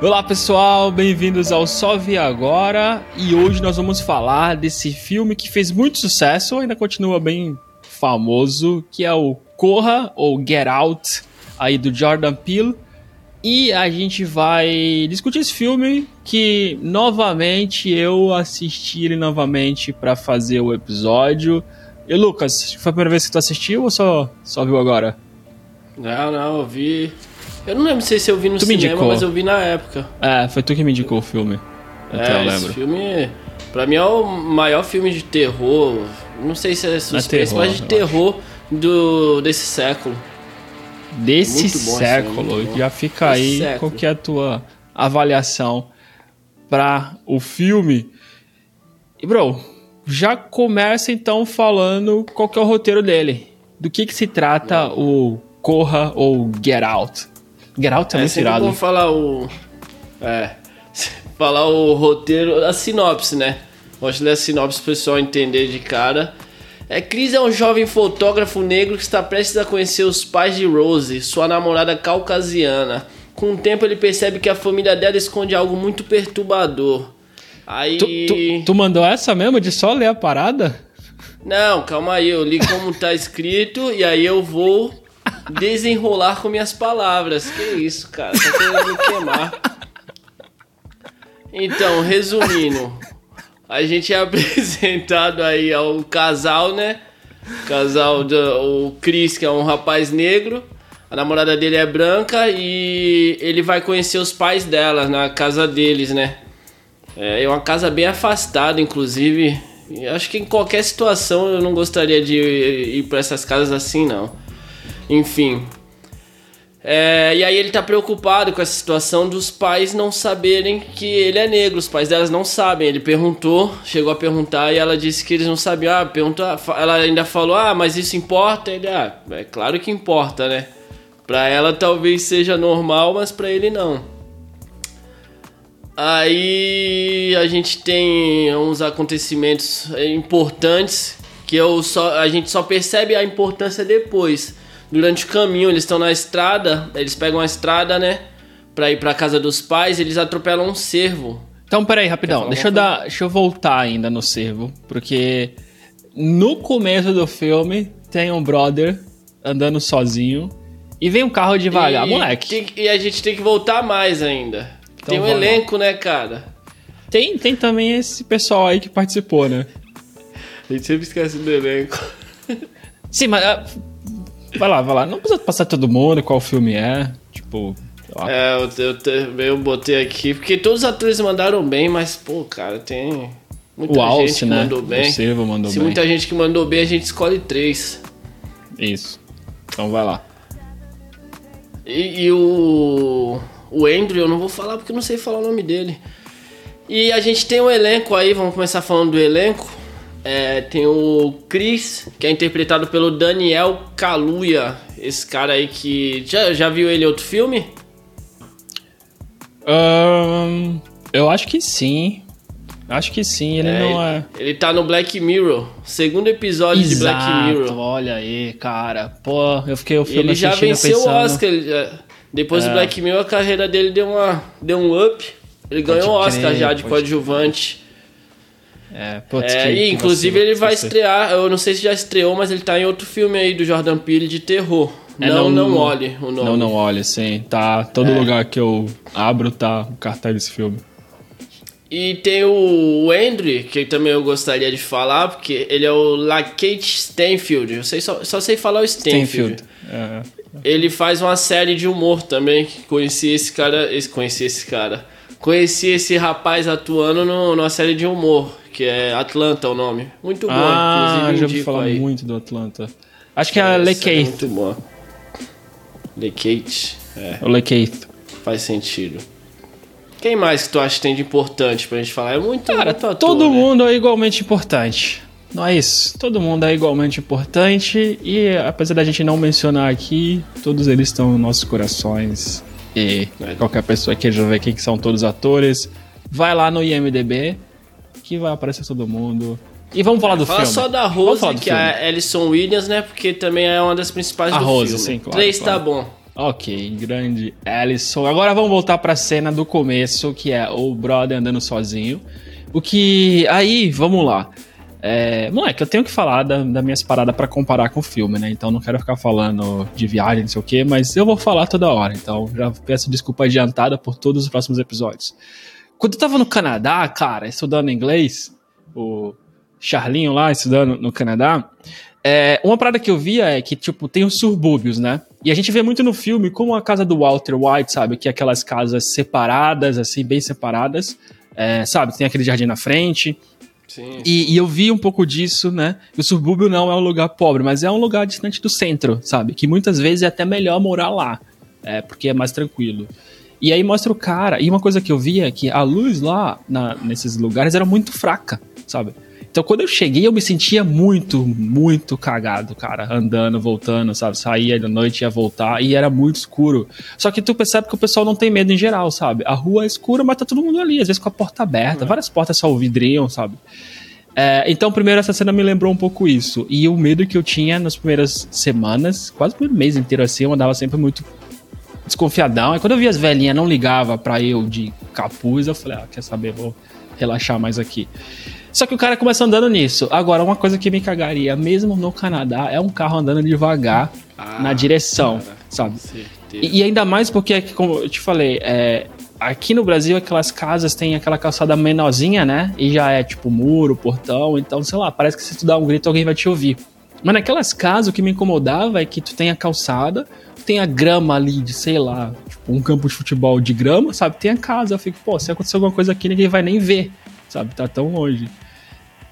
Olá pessoal, bem-vindos ao Só Vi Agora e hoje nós vamos falar desse filme que fez muito sucesso, ainda continua bem famoso, que é o Corra ou Get Out, aí do Jordan Peele. E a gente vai discutir esse filme que novamente eu assisti ele novamente para fazer o episódio. E Lucas, foi a primeira vez que tu assistiu ou só, só viu agora? Não, não, eu vi eu não lembro se eu vi no tu cinema, mas eu vi na época. É, foi tu que me indicou o filme. Até é, eu lembro. Esse filme, pra mim, é o maior filme de terror. Não sei se é suspense, é terror, mas de terror do, desse século. Desse século. Já fica desse aí século. qual que é a tua avaliação para o filme. E, bro, já começa então falando qual que é o roteiro dele. Do que que se trata o Corra ou Get Out? Get Out é, é muito irado. Vamos falar o. É. Falar o roteiro, a sinopse, né? Gosto de ler a sinopse pro pessoal entender de cara. É, Chris é um jovem fotógrafo negro que está prestes a conhecer os pais de Rose, sua namorada caucasiana. Com o tempo ele percebe que a família dela esconde algo muito perturbador. Aí. Tu, tu, tu mandou essa mesmo de só ler a parada? Não, calma aí, eu li como tá escrito e aí eu vou desenrolar com minhas palavras. Que isso, cara? Tá querendo me queimar. Então, resumindo, a gente é apresentado aí ao casal, né? casal do o Chris, que é um rapaz negro. A namorada dele é branca e ele vai conhecer os pais dela na casa deles, né? É uma casa bem afastada, inclusive. Acho que em qualquer situação eu não gostaria de ir para essas casas assim, não. Enfim. É, e aí ele tá preocupado com essa situação dos pais não saberem que ele é negro. Os pais delas não sabem. Ele perguntou, chegou a perguntar e ela disse que eles não sabiam. Ah, perguntou, ela ainda falou: Ah, mas isso importa? Ele, ah, é claro que importa, né? Pra ela talvez seja normal, mas pra ele não. Aí a gente tem uns acontecimentos importantes que eu só, a gente só percebe a importância depois durante o caminho, eles estão na estrada, eles pegam a estrada, né? Pra ir pra casa dos pais, eles atropelam um cervo. Então, peraí, rapidão. Deixa eu, dar, deixa eu voltar ainda no cervo, porque no começo do filme tem um brother andando sozinho e vem um carro devagar, e, moleque. Tem, e a gente tem que voltar mais ainda. Então, tem um elenco, lá. né, cara? Tem, tem também esse pessoal aí que participou, né? A gente sempre esquece do elenco. Sim, mas ah, Vai lá, vai lá. Não precisa passar todo mundo qual filme é. Tipo. É, eu, eu, eu, botei aqui, porque todos os atores mandaram bem, mas, pô, cara, tem muita o gente Alce, que né? mandou bem. O Silva mandou Se bem. muita gente que mandou bem, a gente escolhe três. Isso. Então vai lá. E, e o. O Andrew, eu não vou falar porque eu não sei falar o nome dele. E a gente tem um elenco aí, vamos começar falando do elenco. É, tem o Chris, que é interpretado pelo Daniel Kaluuya. Esse cara aí que. Já, já viu ele em outro filme? Um, eu acho que sim. Acho que sim, ele é, não é. Ele tá no Black Mirror, segundo episódio Exato, de Black Mirror. Olha aí, cara. Pô, eu fiquei o filme Ele já venceu o Oscar. depois é. do Black Mirror, a carreira dele deu, uma, deu um up. Ele ganhou o Oscar já de coadjuvante. É, putz, é, que, e inclusive ele vai estrear, eu não sei se já estreou, mas ele tá em outro filme aí do Jordan Peele de terror. É, não, não, não olhe o nome. Não, não olhe, sim. Tá, todo é. lugar que eu abro tá o cartaz desse filme. E tem o Andrew, que também eu gostaria de falar, porque ele é o Lakate Stanfield. Eu sei, só, só sei falar o Stanfield. Stanfield. É. Ele faz uma série de humor também. Conheci esse cara. Esse, conheci esse cara. Conheci esse rapaz atuando no, numa série de humor que é Atlanta o nome. Muito bom, ah, inclusive. já ouvi falar aí. muito do Atlanta. Acho que é, é Lekate. É muito bom. Lekate. É. O Lekate. Faz sentido. Quem mais que tu acha que tem de importante pra gente falar? É muito, Cara, muito ator, todo né? mundo é igualmente importante. Não é isso. Todo mundo é igualmente importante e apesar da gente não mencionar aqui, todos eles estão nos nossos corações. E é. qualquer pessoa que queira ver quem são todos os atores, vai lá no IMDB, que vai aparecer todo mundo. E vamos falar do Fala filme. só da Rose, que filme. é a Alison Williams, né? Porque também é uma das principais a do Rose, filme. sim, claro. Três claro. tá bom. Ok, grande Ellison. Agora vamos voltar pra cena do começo, que é o brother andando sozinho. O que. Aí, vamos lá. É, moleque, eu tenho que falar da, das minhas paradas para comparar com o filme, né? Então não quero ficar falando de viagem, não sei o quê, mas eu vou falar toda hora. Então já peço desculpa adiantada por todos os próximos episódios. Quando eu tava no Canadá, cara, estudando inglês, o Charlinho lá estudando no Canadá, é, uma parada que eu via é que, tipo, tem os subúrbios, né? E a gente vê muito no filme como a casa do Walter White, sabe? Que é aquelas casas separadas, assim, bem separadas. É, sabe? Tem aquele jardim na frente. Sim. E, e, eu vi um pouco disso, né? O subúrbio não é um lugar pobre, mas é um lugar distante do centro, sabe? Que muitas vezes é até melhor morar lá, é, porque é mais tranquilo. E aí mostra o cara. E uma coisa que eu vi é que a luz lá na, nesses lugares era muito fraca, sabe? Então quando eu cheguei, eu me sentia muito, muito cagado, cara. Andando, voltando, sabe? Saía da noite, ia voltar e era muito escuro. Só que tu percebe que o pessoal não tem medo em geral, sabe? A rua é escura, mas tá todo mundo ali, às vezes com a porta aberta. Uhum. Várias portas só o vidrinho, sabe? É, então, primeiro, essa cena me lembrou um pouco isso. E o medo que eu tinha nas primeiras semanas, quase o mês inteiro assim, eu andava sempre muito desconfiadão. E quando eu vi as velhinhas não ligava para eu de capuz, eu falei, ah, quer saber, vou relaxar mais aqui. Só que o cara começa andando nisso. Agora, uma coisa que me cagaria, mesmo no Canadá, é um carro andando devagar ah, na direção, cara, sabe? E, e, ainda mais porque, como eu te falei, é, aqui no Brasil aquelas casas têm aquela calçada menorzinha, né? E já é tipo muro, portão, então, sei lá, parece que se tu dá um grito alguém vai te ouvir. Mas naquelas casas o que me incomodava é que tu tem a calçada, tem a grama ali de, sei lá, tipo um campo de futebol de grama, sabe? Tem a casa, eu fico, pô, se acontecer alguma coisa aqui ninguém vai nem ver, sabe? Tá tão longe.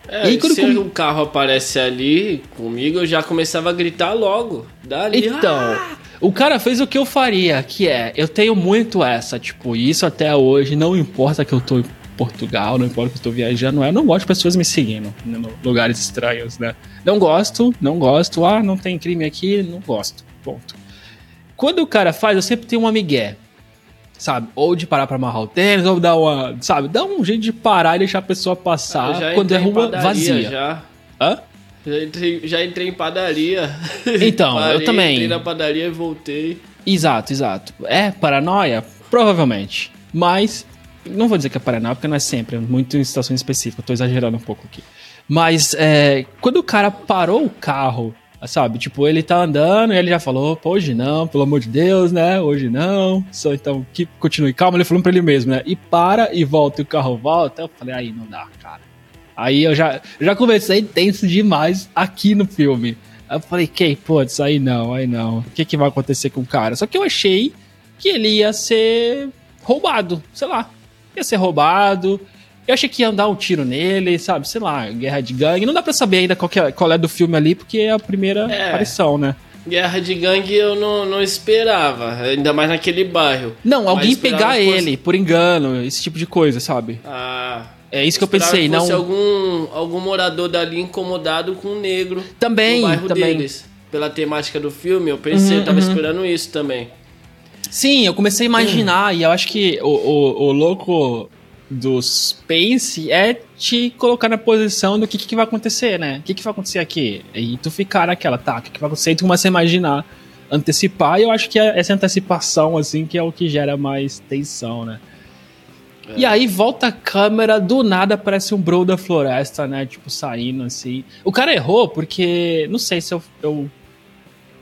É, e se com... um carro aparece ali comigo, eu já começava a gritar logo. Dali, então, ah! o cara fez o que eu faria, que é, eu tenho muito essa, tipo, isso até hoje, não importa que eu tô em Portugal, não importa que eu tô viajando, eu não gosto de pessoas me seguindo em lugares estranhos, né? Não gosto, não gosto, ah, não tem crime aqui, não gosto, ponto. Quando o cara faz, eu sempre tenho um amigué sabe? Ou de parar pra amarrar o tênis, ou dar uma, sabe? Dá um jeito de parar e deixar a pessoa passar quando é rua vazia. Já. Hã? Já entrei, já entrei em padaria. Então, Parei, eu também. Entrei na padaria e voltei. Exato, exato. É paranoia? Provavelmente. Mas, não vou dizer que é paranoia, porque não é sempre, é muito em situações específicas. Eu tô exagerando um pouco aqui. Mas, é, quando o cara parou o carro Sabe? Tipo, ele tá andando e ele já falou, hoje não, pelo amor de Deus, né? Hoje não. Só então que continue calmo, ele falou pra ele mesmo, né? E para e volta e o carro volta. Eu falei, aí não dá, cara. Aí eu já, já comecei tenso demais aqui no filme. Aí eu falei, que, isso aí não, aí não. O que, que vai acontecer com o cara? Só que eu achei que ele ia ser roubado, sei lá. Ia ser roubado, eu achei que ia dar um tiro nele, sabe? Sei lá, guerra de gangue. Não dá pra saber ainda qual, é, qual é do filme ali, porque é a primeira é. aparição, né? Guerra de gangue eu não, não esperava, ainda mais naquele bairro. Não, alguém pegar fosse... ele por engano, esse tipo de coisa, sabe? Ah. É isso que eu pensei, que não. algum algum morador dali incomodado com o negro também, no bairro também. deles. Pela temática do filme, eu pensei, uhum, eu tava uhum. esperando isso também. Sim, eu comecei a imaginar, uhum. e eu acho que o, o, o louco do Space é te colocar na posição do que, que vai acontecer, né? O que, que vai acontecer aqui? E tu ficar naquela, tá, o que, que vai acontecer? E tu começa a imaginar, antecipar, e eu acho que é essa antecipação, assim, que é o que gera mais tensão, né? É. E aí volta a câmera, do nada aparece um bro da floresta, né? Tipo, saindo assim. O cara errou porque, não sei se eu, eu,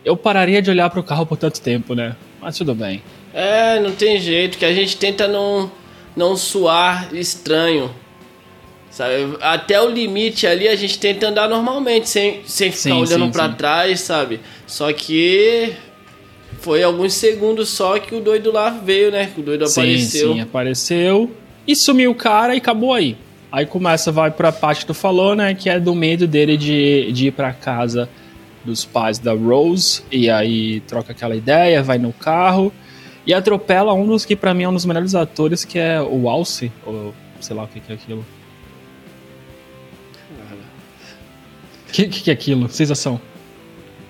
eu pararia de olhar pro carro por tanto tempo, né? Mas tudo bem. É, não tem jeito, que a gente tenta não não suar estranho. Sabe? Até o limite ali a gente tenta andar normalmente, sem, sem ficar sim, olhando para trás, sabe? Só que foi alguns segundos só que o doido lá veio, né? O doido sim, apareceu. Sim, apareceu e sumiu o cara e acabou aí. Aí começa, vai pra parte que tu falou, né? Que é do medo dele de, de ir pra casa dos pais da Rose. E aí troca aquela ideia, vai no carro. E atropela um dos que para mim é um dos melhores atores, que é o Alce, ou sei lá o que, que é aquilo. O que, que, que é aquilo? Sensação.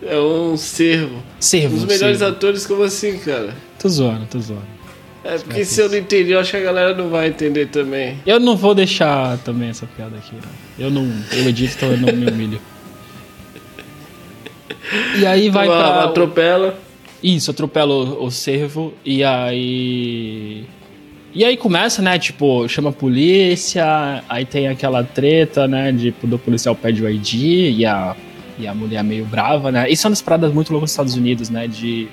É um servo. Servo. Um dos melhores servo. atores, como assim, cara? Tô zoando, tô zoando. É porque se eu não entendi, eu acho que a galera não vai entender também. Eu não vou deixar também essa piada aqui. Eu não. Eu edito, então eu não me humilho. E aí vai então, pra. Atropela. Isso, atropela o, o e aí. E aí começa, né? Tipo, chama a polícia, aí tem aquela treta, né? De do policial pede o ID e a, e a mulher meio brava, né? Isso é uma das paradas muito loucas nos Estados Unidos, né? De,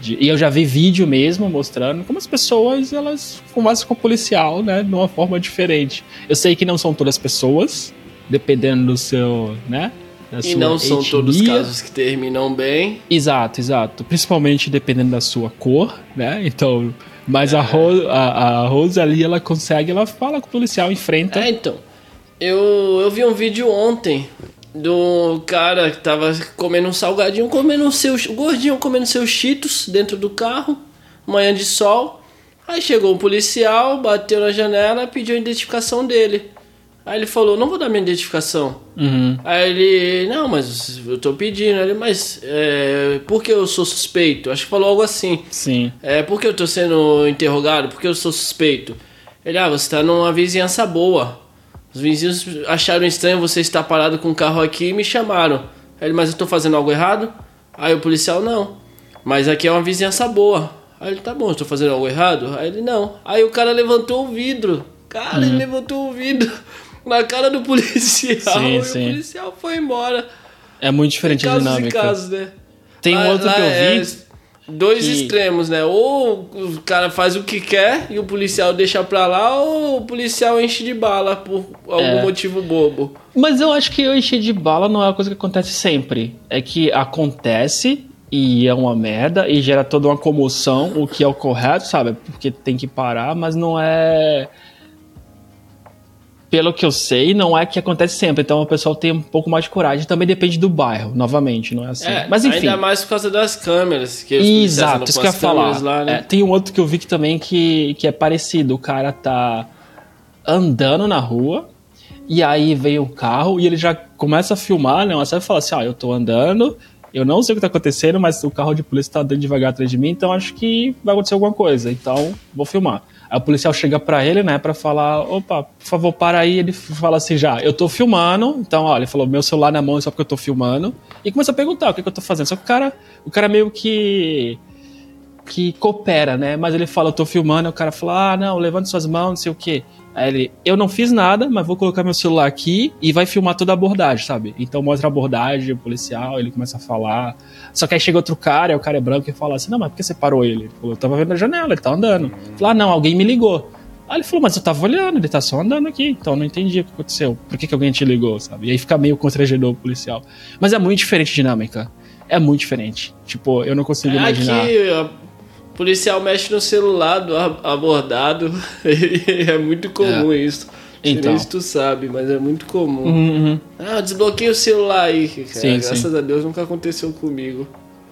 de, e eu já vi vídeo mesmo mostrando como as pessoas elas conversam com o policial, né? De uma forma diferente. Eu sei que não são todas pessoas, dependendo do seu, né? E não são etnia. todos os casos que terminam bem. Exato, exato. Principalmente dependendo da sua cor, né? Então, mas é. a, Rose, a, a Rose ali, ela consegue, ela fala com o policial, enfrenta. É, então. Eu, eu vi um vídeo ontem do cara que tava comendo um salgadinho, comendo seus. gordinho comendo seus cheetos dentro do carro, manhã de sol. Aí chegou um policial, bateu na janela pediu a identificação dele. Aí ele falou, não vou dar minha identificação. Uhum. Aí ele, não, mas eu tô pedindo. Ele, mas é, por que eu sou suspeito? Acho que falou algo assim. Sim. É, por que eu tô sendo interrogado? Por que eu sou suspeito? Ele, ah, você tá numa vizinhança boa. Os vizinhos acharam estranho você estar parado com o carro aqui e me chamaram. Aí ele, mas eu tô fazendo algo errado? Aí o policial, não. Mas aqui é uma vizinhança boa. Aí ele, tá bom, tô fazendo algo errado? Aí ele, não. Aí o cara levantou o vidro. Cara, uhum. ele levantou o vidro na cara do policial sim, e sim. o policial foi embora. É muito diferente a dinâmica. Casos, né? Tem um lá, outro lá que eu vi. É dois que... extremos, né? Ou o cara faz o que quer e o policial deixa pra lá, ou o policial enche de bala por algum é. motivo bobo. Mas eu acho que o encher de bala não é uma coisa que acontece sempre. É que acontece e é uma merda e gera toda uma comoção, o que é o correto, sabe? Porque tem que parar, mas não é pelo que eu sei, não é que acontece sempre. Então o pessoal tem um pouco mais de coragem. Também depende do bairro, novamente, não é assim. É, Mas enfim. Ainda mais por causa das câmeras. Que Exato, isso que eu ia falar. Lá, né? é, tem um outro que eu vi que também que, que é parecido. O cara tá andando na rua. E aí vem o carro e ele já começa a filmar, né? Você vai falar assim: ó, ah, eu tô andando, eu não sei o que tá acontecendo, mas o carro de polícia tá andando devagar atrás de mim, então acho que vai acontecer alguma coisa. Então, vou filmar. Aí o policial chega para ele, né, para falar, opa, por favor, para aí. Ele fala assim já, eu tô filmando, então, ó, ele falou, meu celular na mão só porque eu tô filmando. E começa a perguntar o que, que eu tô fazendo. Só que o cara, o cara meio que que coopera, né? Mas ele fala, eu tô filmando, e o cara fala, ah, não, levante suas mãos, não sei o quê. Aí ele, eu não fiz nada, mas vou colocar meu celular aqui e vai filmar toda a abordagem, sabe? Então mostra a abordagem, o policial, ele começa a falar. Só que aí chega outro cara, o cara é branco e fala assim: Não, mas por que você parou ele? Ele falou, eu tava vendo a janela, ele tá andando. Falou, ah, não, alguém me ligou. Aí ele falou, mas eu tava olhando, ele tá só andando aqui, então eu não entendi o que aconteceu. Por que, que alguém te ligou, sabe? E aí fica meio constrangedor o policial. Mas é muito diferente a dinâmica. É muito diferente. Tipo, eu não consigo é imaginar. Aqui, policial mexe no celular do abordado. é muito comum é. isso. Então. Se tu sabe, mas é muito comum. Uhum. Ah, desbloqueei o celular aí. Cara. Sim, Graças sim. a Deus nunca aconteceu comigo.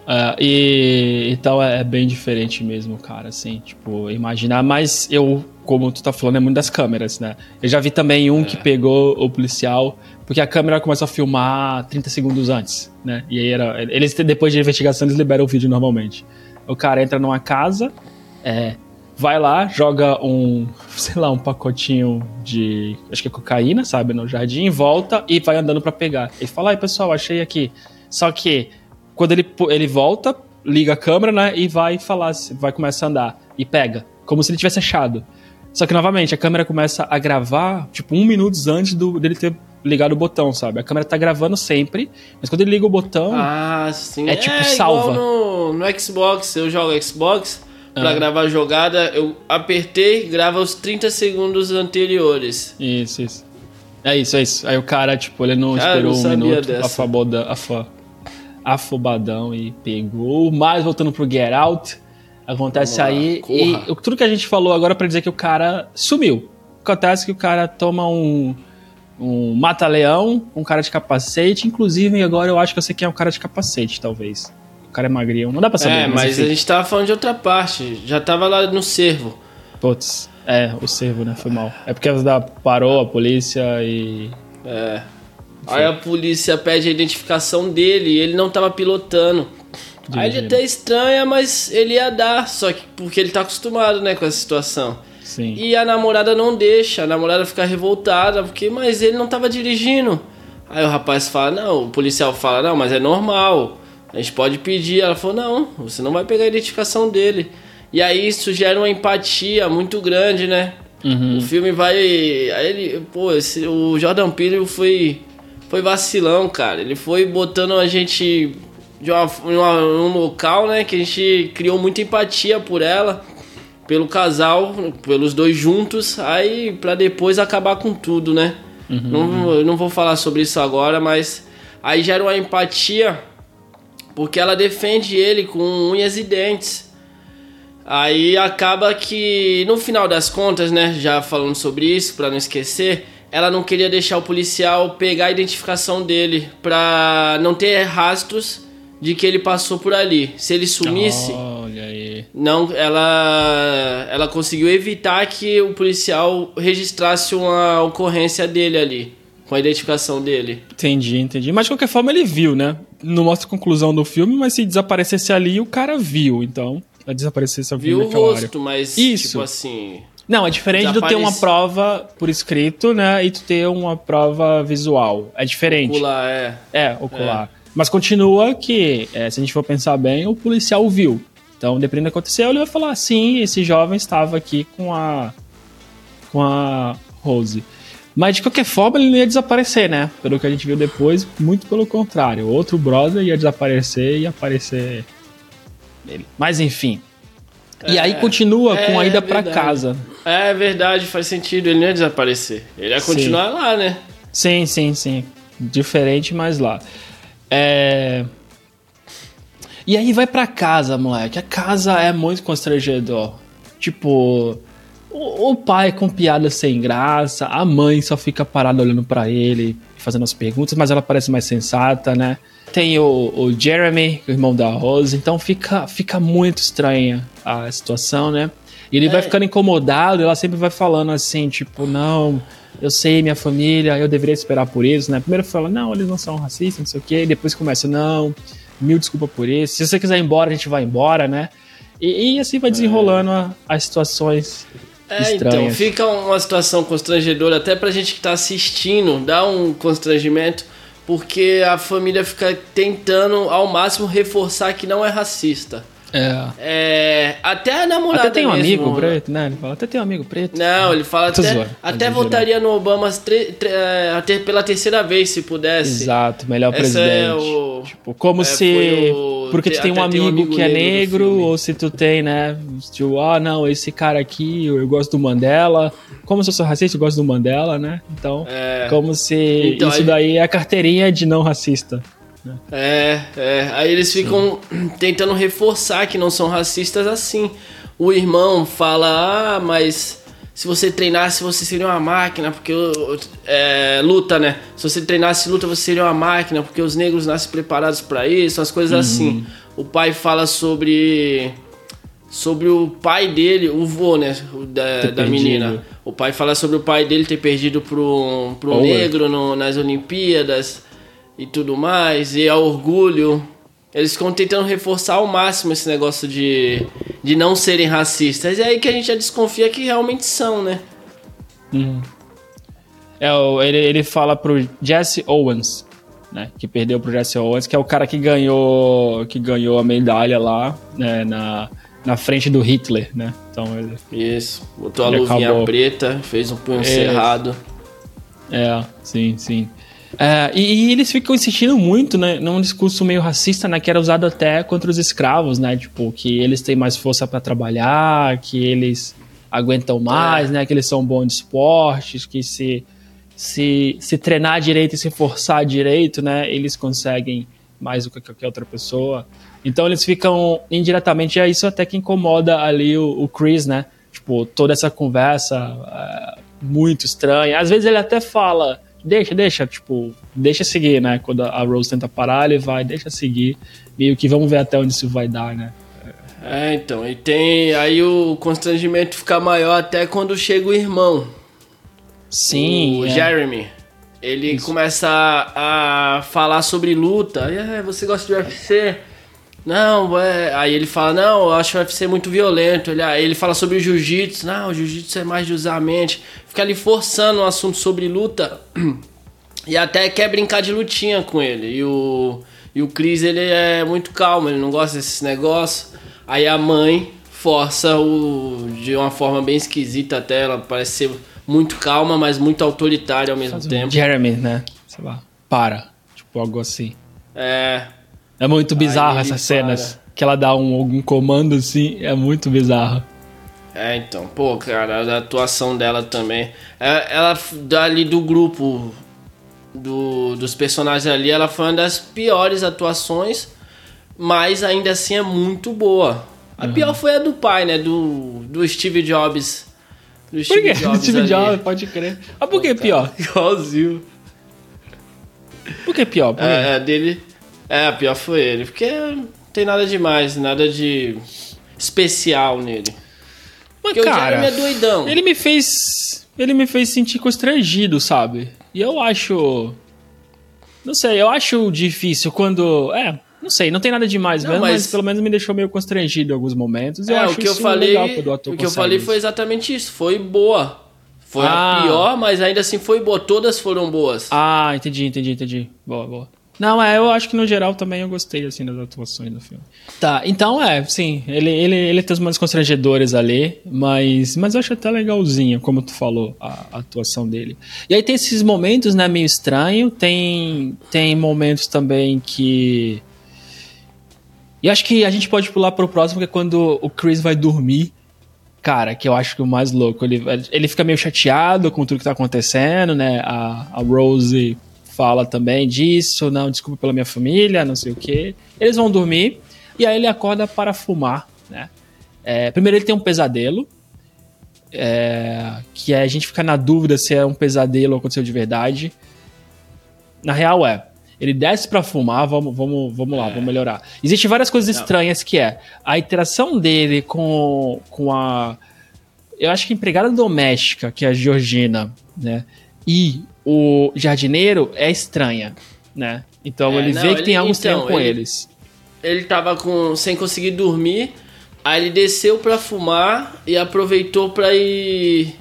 É, e então é bem diferente mesmo, cara, assim, tipo, imaginar, mas eu, como tu tá falando, é muito das câmeras, né? Eu já vi também um é. que pegou o policial, porque a câmera começa a filmar 30 segundos antes, né? E aí era. Eles, depois de investigação, eles liberam o vídeo normalmente. O cara entra numa casa, é, vai lá, joga um, sei lá, um pacotinho de, acho que é cocaína, sabe, no jardim, volta e vai andando para pegar. Ele fala, ai pessoal, achei aqui. Só que quando ele, ele volta, liga a câmera, né, e vai falar, vai começar a andar e pega, como se ele tivesse achado. Só que novamente a câmera começa a gravar, tipo, um minuto antes do, dele ter ligado o botão, sabe? A câmera tá gravando sempre, mas quando ele liga o botão. Ah, sim. É, é tipo salva. No, no Xbox, eu jogo Xbox. Pra ah. gravar a jogada, eu apertei, grava os 30 segundos anteriores. Isso, isso. É isso, é isso. Aí o cara, tipo, ele não cara, esperou não um minuto, afoboda, afo, afobadão e pegou. Mas voltando pro Get Out, acontece aí. E tudo que a gente falou agora para dizer que o cara sumiu. Acontece que o cara toma um um mata-leão, um cara de capacete. Inclusive, agora eu acho que eu sei quem é um cara de capacete, talvez. O cara é magrinho, não dá pra saber. É, mas, mas a gente tava falando de outra parte. Já tava lá no cervo. Putz, é, o cervo, né? Foi mal. É porque da parou a polícia e. É. Aí a polícia pede a identificação dele e ele não tava pilotando. Dirigindo. Aí ele até estranha, mas ele ia dar, só que porque ele tá acostumado, né, com essa situação. Sim. E a namorada não deixa, a namorada fica revoltada, porque, mas ele não tava dirigindo. Aí o rapaz fala, não, o policial fala, não, mas é normal. A gente pode pedir. Ela falou: não, você não vai pegar a identificação dele. E aí isso gera uma empatia muito grande, né? Uhum. O filme vai. Aí ele. Pô, esse, o Jordan Peele foi. Foi vacilão, cara. Ele foi botando a gente de uma, uma, um local, né? Que a gente criou muita empatia por ela, pelo casal, pelos dois juntos. Aí pra depois acabar com tudo, né? Uhum. Não, eu não vou falar sobre isso agora, mas aí gera uma empatia porque ela defende ele com unhas e dentes. Aí acaba que no final das contas, né, já falando sobre isso para não esquecer, ela não queria deixar o policial pegar a identificação dele pra não ter rastros de que ele passou por ali. Se ele sumisse, Olha aí. não, ela ela conseguiu evitar que o policial registrasse uma ocorrência dele ali com a identificação dele. Entendi, entendi. Mas de qualquer forma ele viu, né? Não mostra a conclusão do filme, mas se desaparecesse ali, o cara viu. Então, vai desaparecer essa Viu o naquela área. rosto, mas Isso. tipo assim, Não, é diferente de tu ter uma Desaparece- prova por escrito, né? E tu ter uma prova visual. É diferente. pula é. É, ocular. Mas continua que, é, se a gente for pensar bem, o policial viu. Então, dependendo do que aconteceu, ele vai falar: sim, esse jovem estava aqui com a. com a Rose. Mas de qualquer forma, ele não ia desaparecer, né? Pelo que a gente viu depois, muito pelo contrário. Outro brother ia desaparecer e aparecer ele. Mas enfim. E É, aí continua com a é ida pra verdade. casa. É verdade, faz sentido, ele não ia desaparecer. Ele ia Sim. continuar lá, né? Sim, sim, sim. Diferente, mas lá. É... E aí vai pra casa, moleque. A casa é muito constrangedor. Tipo, o, o pai com piada sem graça, a mãe só fica parada olhando pra ele, fazendo as perguntas, mas ela parece mais sensata, né? Tem o, o Jeremy, o irmão da Rose, então fica, fica muito estranha a situação, né? E ele vai É. ficando incomodado, ela sempre vai falando assim, tipo, não, eu sei, minha família, eu deveria esperar por isso, né? Primeiro fala, não, eles não são racistas, não sei o quê, e depois começa, não, mil desculpa por isso, se você quiser ir embora, a gente vai embora, né? E, e assim vai desenrolando a- as situações É, estranhas. então, fica uma situação constrangedora até pra gente que tá assistindo, dá um constrangimento, porque a família fica tentando ao máximo reforçar que não é racista. É. É, até a namorada Até tem um mesmo, amigo né? preto, né? Ele fala, até tem um amigo preto. Não, ele fala até, zoando, até votaria no Obama tre- tre- é, até pela terceira vez, se pudesse. Exato, melhor Essa presidente. é o- Tipo, como é, se. o- Porque tu te- tem um até tem um amigo, amigo que é negro ou se tu tem, né? Tipo, ah, não, esse cara aqui, eu gosto do Mandela. Como se eu sou racista, eu gosto do Mandela, né? Então, É. como se Então, isso aí- daí é a carteirinha de não racista. É, é. Aí eles ficam tentando reforçar que não são racistas assim. O irmão fala, ah, mas se você treinasse, você seria uma máquina, porque é, luta, né? Se você treinasse luta, você seria uma máquina, porque os negros nascem preparados pra isso, as coisas assim. O pai fala sobre sobre o pai dele, o vô, né, da, da menina. O pai fala sobre o pai dele ter perdido pro, pro negro no- nas Olimpíadas e tudo mais, e a orgulho. Eles ficam tentando reforçar ao máximo esse negócio de, de não serem racistas. E é aí que a gente já desconfia que realmente são, né? É, o- ele, ele fala pro Jesse Owens, né? Que perdeu pro Jesse Owens, que é o cara que ganhou, que ganhou a medalha lá, né, na, na frente do Hitler, né? Então ele. Isso. Botou a luvinha acabou. preta, fez um punho É. cerrado. É, sim, sim. É, e, e eles ficam insistindo muito, né, num discurso meio racista, né, que era usado até contra os escravos, né, tipo, que eles têm mais força para trabalhar, que eles aguentam mais, né, que eles são bons de esportes, que se, se, se treinar direito e se forçar direito, né, eles conseguem mais do que qualquer outra pessoa. Então eles ficam indiretamente, é isso até que incomoda ali o, o Chris, né, tipo, toda essa conversa é, muito estranha. Às vezes ele até fala, deixa, deixa, tipo, deixa seguir, né? Quando a Rose tenta parar, ele vai, deixa seguir. Meio que vamos ver até onde isso vai dar, né? É, então, e tem. Aí o constrangimento fica maior até quando chega o irmão. Sim. o é. Jeremy. Ele começa a, a falar sobre luta. É, você gosta de UFC? Não, é. Aí ele fala, não, eu acho o UFC muito violento. Ele, aí ele fala sobre o jiu-jitsu. Não, o jiu-jitsu é mais de usar a mente. Fica ali forçando um assunto sobre luta. E até quer brincar de lutinha com ele. E o, E o Chris, ele é muito calmo, ele não gosta desses negócios. Aí a mãe força o de uma forma bem esquisita até, ela parece ser muito calma, mas muito autoritária ao mesmo Faz um tempo. Jeremy, né? Sei lá. Para. Tipo, algo assim. É, É muito bizarro Aí essas cenas. para. Que ela dá um, algum comando assim. É muito bizarro. é então, pô, cara, a atuação dela também. É, ela dali do grupo do, dos personagens ali, ela foi uma das piores atuações, mas ainda assim é muito boa. A pior foi a do pai, né? Do, do Steve Jobs. Do Por quê? Steve ali. Jobs, pode crer. Mas por que pior? Igualzinho. Por que pior? Por? É, é, dele. É, pior foi ele. Porque não tem nada demais, nada de especial nele. Mas, Porque o Jeremy é doidão. Ele me fez. Ele me fez sentir constrangido, sabe? E eu acho. Não sei, eu acho difícil quando. É, não sei, não tem nada demais Não, mesmo, mas... mas- pelo menos me deixou meio constrangido em alguns momentos. Eu É, acho o que eu falei, legal quando o ator o que eu falei isso. foi exatamente isso. Foi boa. Foi Ah. a pior, mas ainda assim foi boa. Todas foram boas. Ah, entendi, entendi, entendi. Boa, boa. Não, é, eu acho que no geral também eu gostei, assim, das atuações do filme. Tá, então é, sim, ele, ele, ele tem os momentos constrangedores ali, mas, mas eu acho até legalzinho, como tu falou, a, a atuação dele. E aí tem esses momentos, né, meio estranho, tem, tem momentos também que... E acho que a gente pode pular pro próximo, que é quando o Chris vai dormir, cara, que eu acho que o mais louco. Ele, ele fica meio chateado com tudo que tá acontecendo, né? A, a Rose fala também disso, não, desculpa pela minha família, não sei o quê. Eles vão dormir e aí ele acorda para fumar, né? É, primeiro ele tem um pesadelo, é, que é, a gente fica na dúvida se é um pesadelo ou aconteceu de verdade. Na real é, ele desce pra fumar, vamos, vamos, vamos lá, vamos melhorar. Existem várias coisas estranhas que é a interação dele com, com a. Eu acho que a empregada doméstica, que é a Georgina, né? E o jardineiro é estranha, né? Então É, ele não, vê que ele- tem algo então, estranho com ele- eles. Ele tava com, sem conseguir dormir. Aí ele desceu pra fumar e aproveitou pra ir.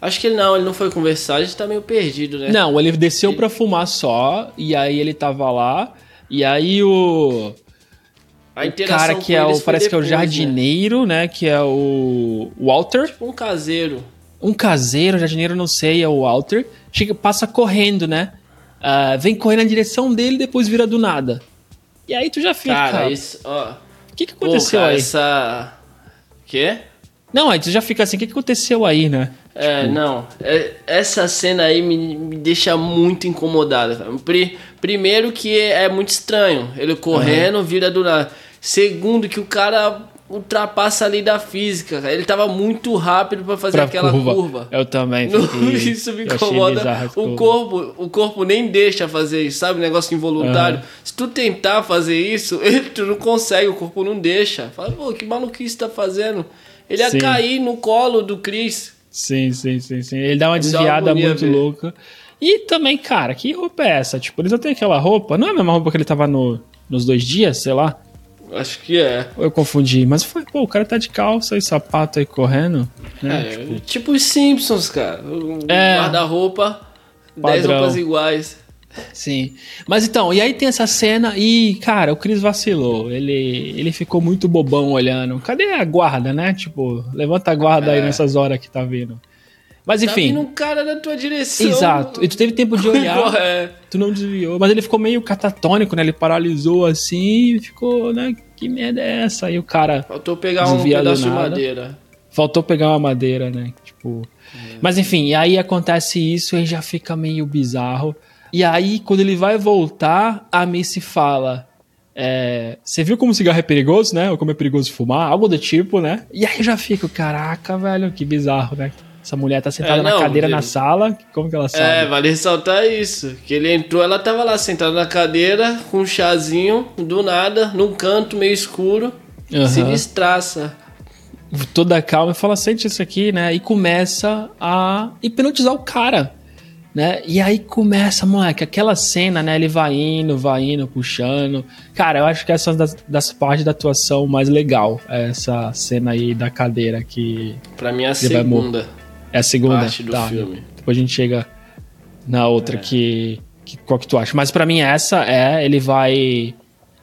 Acho que ele não, ele não foi conversar, a gente tá meio perdido, né? Não, ele desceu pra fumar só, e aí ele tava lá, e aí o. A o cara que é o. Parece que é o depois, né? jardineiro, né? Que é o. Walter. Tipo um caseiro. Um caseiro, jardineiro, não sei, é o Walter. Chega, passa correndo, né? Ah, vem correndo na direção dele depois vira do nada. E aí tu já fica. Cara, O isso. Ó, que, que pô, aconteceu cara, aí? essa. Quê? Não, aí tu já fica assim, o que, que aconteceu aí, né? É, não. É, essa cena aí me, me deixa muito incomodado. Pri- primeiro que é, é muito estranho. Ele correndo, vira do nada. Segundo que o cara ultrapassa ali da física. cara. Ele tava muito rápido pra fazer Pra aquela curva. Eu também. Fiquei- isso me incomoda. O curva. corpo, o corpo nem deixa fazer isso, sabe? Negócio involuntário. Aham. Se tu tentar fazer isso, ele, tu não consegue, o corpo não deixa. Fala, pô, que maluquice tá fazendo? Ele ia Sim. cair no colo do Chris. Sim, sim, sim, sim. Ele dá uma uma desviada agonia muito louca. E também, cara, que roupa é essa? Tipo, eles não têm aquela roupa. Não é a mesma roupa que ele tava no, nos dois dias, sei lá. Acho que é. Ou eu confundi. Mas foi, pô, o cara tá de calça e sapato aí correndo. Né? É, tipo os Simpsons, cara. Um É. Guarda-roupa, 10 Padrão. roupas iguais. Sim. Mas então, e aí tem essa cena e, cara, o Chris vacilou. Ele, ele ficou muito bobão olhando. Cadê a guarda, né? Tipo, levanta a guarda aí É. nessas horas que tá vindo. Mas Tá enfim. vindo um cara na tua direção. Exato. E tu teve tempo de olhar. É. Tu não desviou. Mas ele ficou meio catatônico, né? Ele paralisou assim e ficou, né? Que merda é essa? Aí o cara Faltou pegar um pedaço de madeira. faltou pegar uma madeira, né? Tipo. Mas enfim, e aí acontece isso e já fica meio bizarro. E aí, quando ele vai voltar, a Missy fala. é, Você viu como cigarro é perigoso, né? Ou como é perigoso fumar? Algo do tipo, né? E aí já fico, caraca, velho, que bizarro, né? Essa mulher tá sentada É, na não, cadeira ele- na sala. Como que ela sabe? É, vale ressaltar isso. Que ele entrou, ela tava lá sentada na cadeira, com um chazinho, do nada, num canto meio escuro, Aham. se distraça. toda calma e fala, sente isso aqui, né? E começa a hipnotizar o cara, né? E aí começa, moleque, aquela cena, né? Ele vai indo, vai indo, puxando. Cara, eu acho que essa é uma das, das partes da atuação mais legal. Essa cena aí da cadeira que Pra mim é a Ele vai segunda é a segunda. parte do tá, filme. Depois a gente chega na outra É. que, que. Qual que tu acha? Mas pra mim essa é. Ele vai.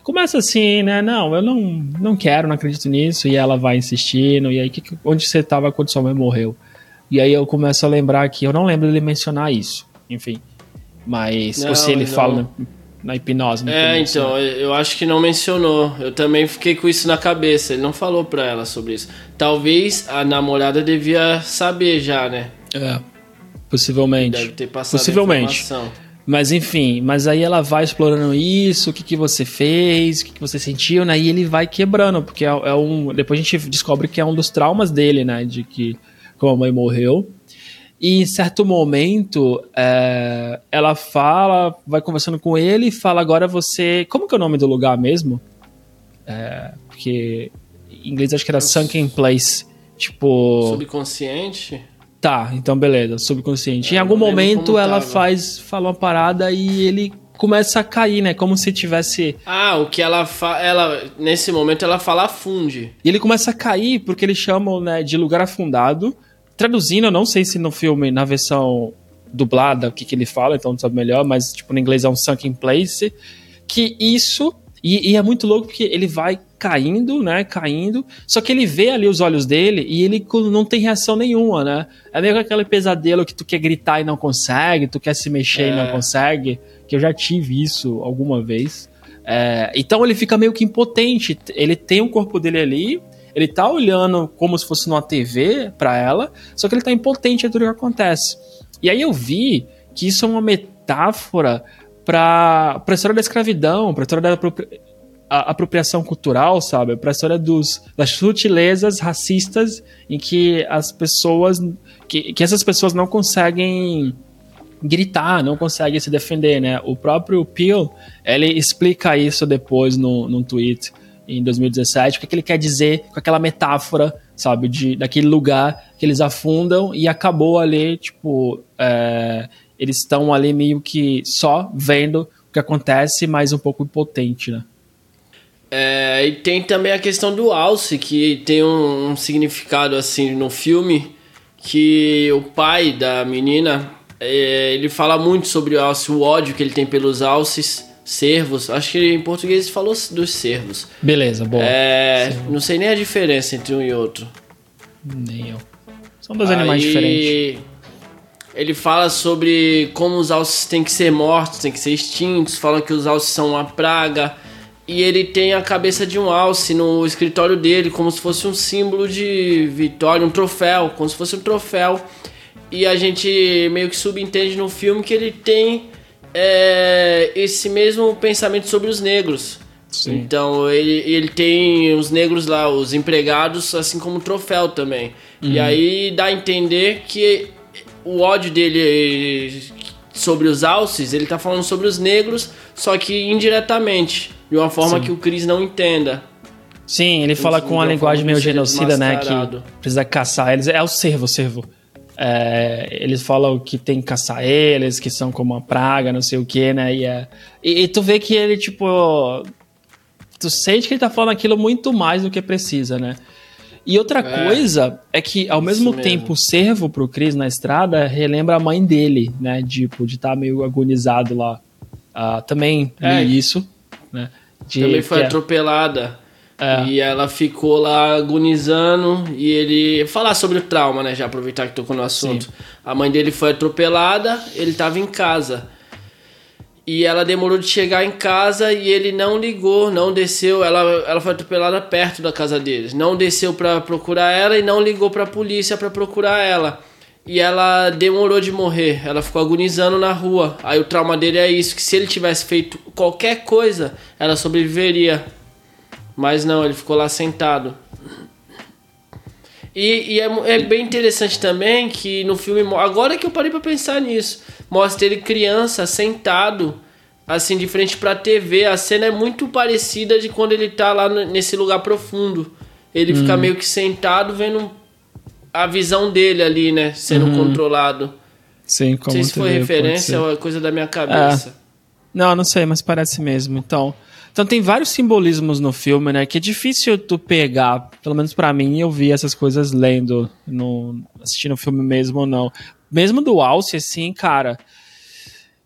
começa assim, né? Não, eu não, não quero, não acredito nisso. E ela vai insistindo. E aí, que, onde você estava quando sua mãe morreu? E aí eu começo a lembrar que eu não lembro dele mencionar isso. Enfim. Mas, não, ou se ele não. fala na hipnose. É, então, eu acho que não mencionou. Eu também fiquei com isso na cabeça. Ele não falou pra ela sobre isso. Talvez a namorada devia saber já, né? É. Possivelmente. Deve ter passado Possivelmente. Mas enfim, mas aí ela vai explorando isso, o que, que você fez, o que, que você sentiu, né? E ele vai quebrando, porque é, é, um. Depois a gente descobre que é um dos traumas dele, né? De que como a mãe morreu. E em certo momento, é, ela fala, vai conversando com ele e fala: agora você. Como que é o nome do lugar mesmo? É, porque em inglês acho que era Sunken Place. Tipo. Subconsciente? Tá, então beleza, subconsciente. É, em algum momento ela faz, fala uma parada e ele começa a cair, né? Como se tivesse. Ah, o que ela fala. Ela, nesse momento ela fala afunde. E ele começa a cair porque eles chamam, né, de lugar afundado. Traduzindo, eu não sei se no filme, na versão dublada, o que, que ele fala, então não sabe melhor, mas tipo, no inglês é um sunken place. Que isso. E, e é muito louco porque ele vai caindo, né? Caindo. Só que ele vê ali os olhos dele e ele não tem reação nenhuma, né? É meio que aquele pesadelo que tu quer gritar e não consegue, tu quer se mexer é. e não é. consegue. Que eu já tive isso alguma vez. É, então ele fica meio que impotente. Ele tem o corpo dele ali, ele tá olhando como se fosse numa TV para ela, só que ele tá impotente a tudo que acontece. E aí eu vi que isso é uma metáfora para a história da escravidão, para a história da a apropriação cultural, sabe? Para a história dos, das sutilezas racistas em que as pessoas. Que, que essas pessoas não conseguem gritar, não conseguem se defender, né? O próprio Peel, ele explica isso depois no, num tweet em 2017, o que, que ele quer dizer com aquela metáfora, sabe? De, daquele lugar que eles afundam e acabou ali, tipo. É, eles estão ali meio que só vendo o que acontece, mas um pouco impotente, né? É, e tem também a questão do alce, que tem um, um, significado assim no filme, que o pai da menina, é, ele fala muito sobre o alce, o ódio que ele tem pelos alces, servos. Acho que em português ele falou dos servos. Beleza, bom. É, não sei nem a diferença entre um e outro. Nem eu. São dois Aí, animais diferentes. Ele fala sobre como os alces têm que ser mortos, têm que ser extintos, falam que os alces são uma praga e ele tem a cabeça de um alce no escritório dele, como se fosse um símbolo de vitória, um troféu, como se fosse um troféu. E a gente meio que subentende no filme que ele tem é, esse mesmo pensamento sobre os negros. Sim. Então ele, ele tem os negros lá, os empregados, assim como um troféu também. Uhum. E aí dá a entender que o ódio dele sobre os alces, ele tá falando sobre os negros, só que indiretamente de uma forma Sim. que o Chris não entenda. Sim, ele fala com uma linguagem meio genocida, né? Que precisa caçar eles. É o servo, o servo. É, eles falam que tem que caçar eles, que são como uma praga, não sei o que, né? E, é, e, e, tu vê que ele, tipo. Tu sente que ele tá falando aquilo muito mais do que precisa, né? E outra é, coisa é que, ao mesmo tempo, o servo pro Chris na estrada relembra a mãe dele, né? Tipo, de estar tá meio agonizado lá. Uh, também é isso, né? De, Também foi é- atropelada. É. E ela ficou lá agonizando e ele. Falar sobre o trauma, né? Já aproveitar que tocou no assunto. Sim. A mãe dele foi atropelada, ele estava em casa. E ela demorou de chegar em casa e ele não ligou, não desceu. Ela, ela foi atropelada perto da casa deles. Não desceu para procurar ela e não ligou para a polícia para procurar ela e ela demorou de morrer. Ela ficou agonizando na rua. Aí o trauma dele é isso: que se ele tivesse feito qualquer coisa, ela sobreviveria. Mas não, ele ficou lá sentado. E, e é, é, bem interessante também que no filme. Agora que eu parei pra pensar nisso, mostra ele criança sentado, assim, de frente pra TV. A cena é muito parecida de quando ele tá lá nesse lugar profundo. Ele fica meio que sentado vendo a visão dele ali, né? Sendo uhum. controlado. Sim, como Não sei se foi referência ou é coisa da minha cabeça. É. Não, não sei, mas parece mesmo. Então, então tem vários simbolismos no filme, né? Que é difícil tu pegar. Pelo menos para mim, eu vi essas coisas lendo, no, assistindo o filme mesmo ou não. Mesmo do Alce, assim, cara.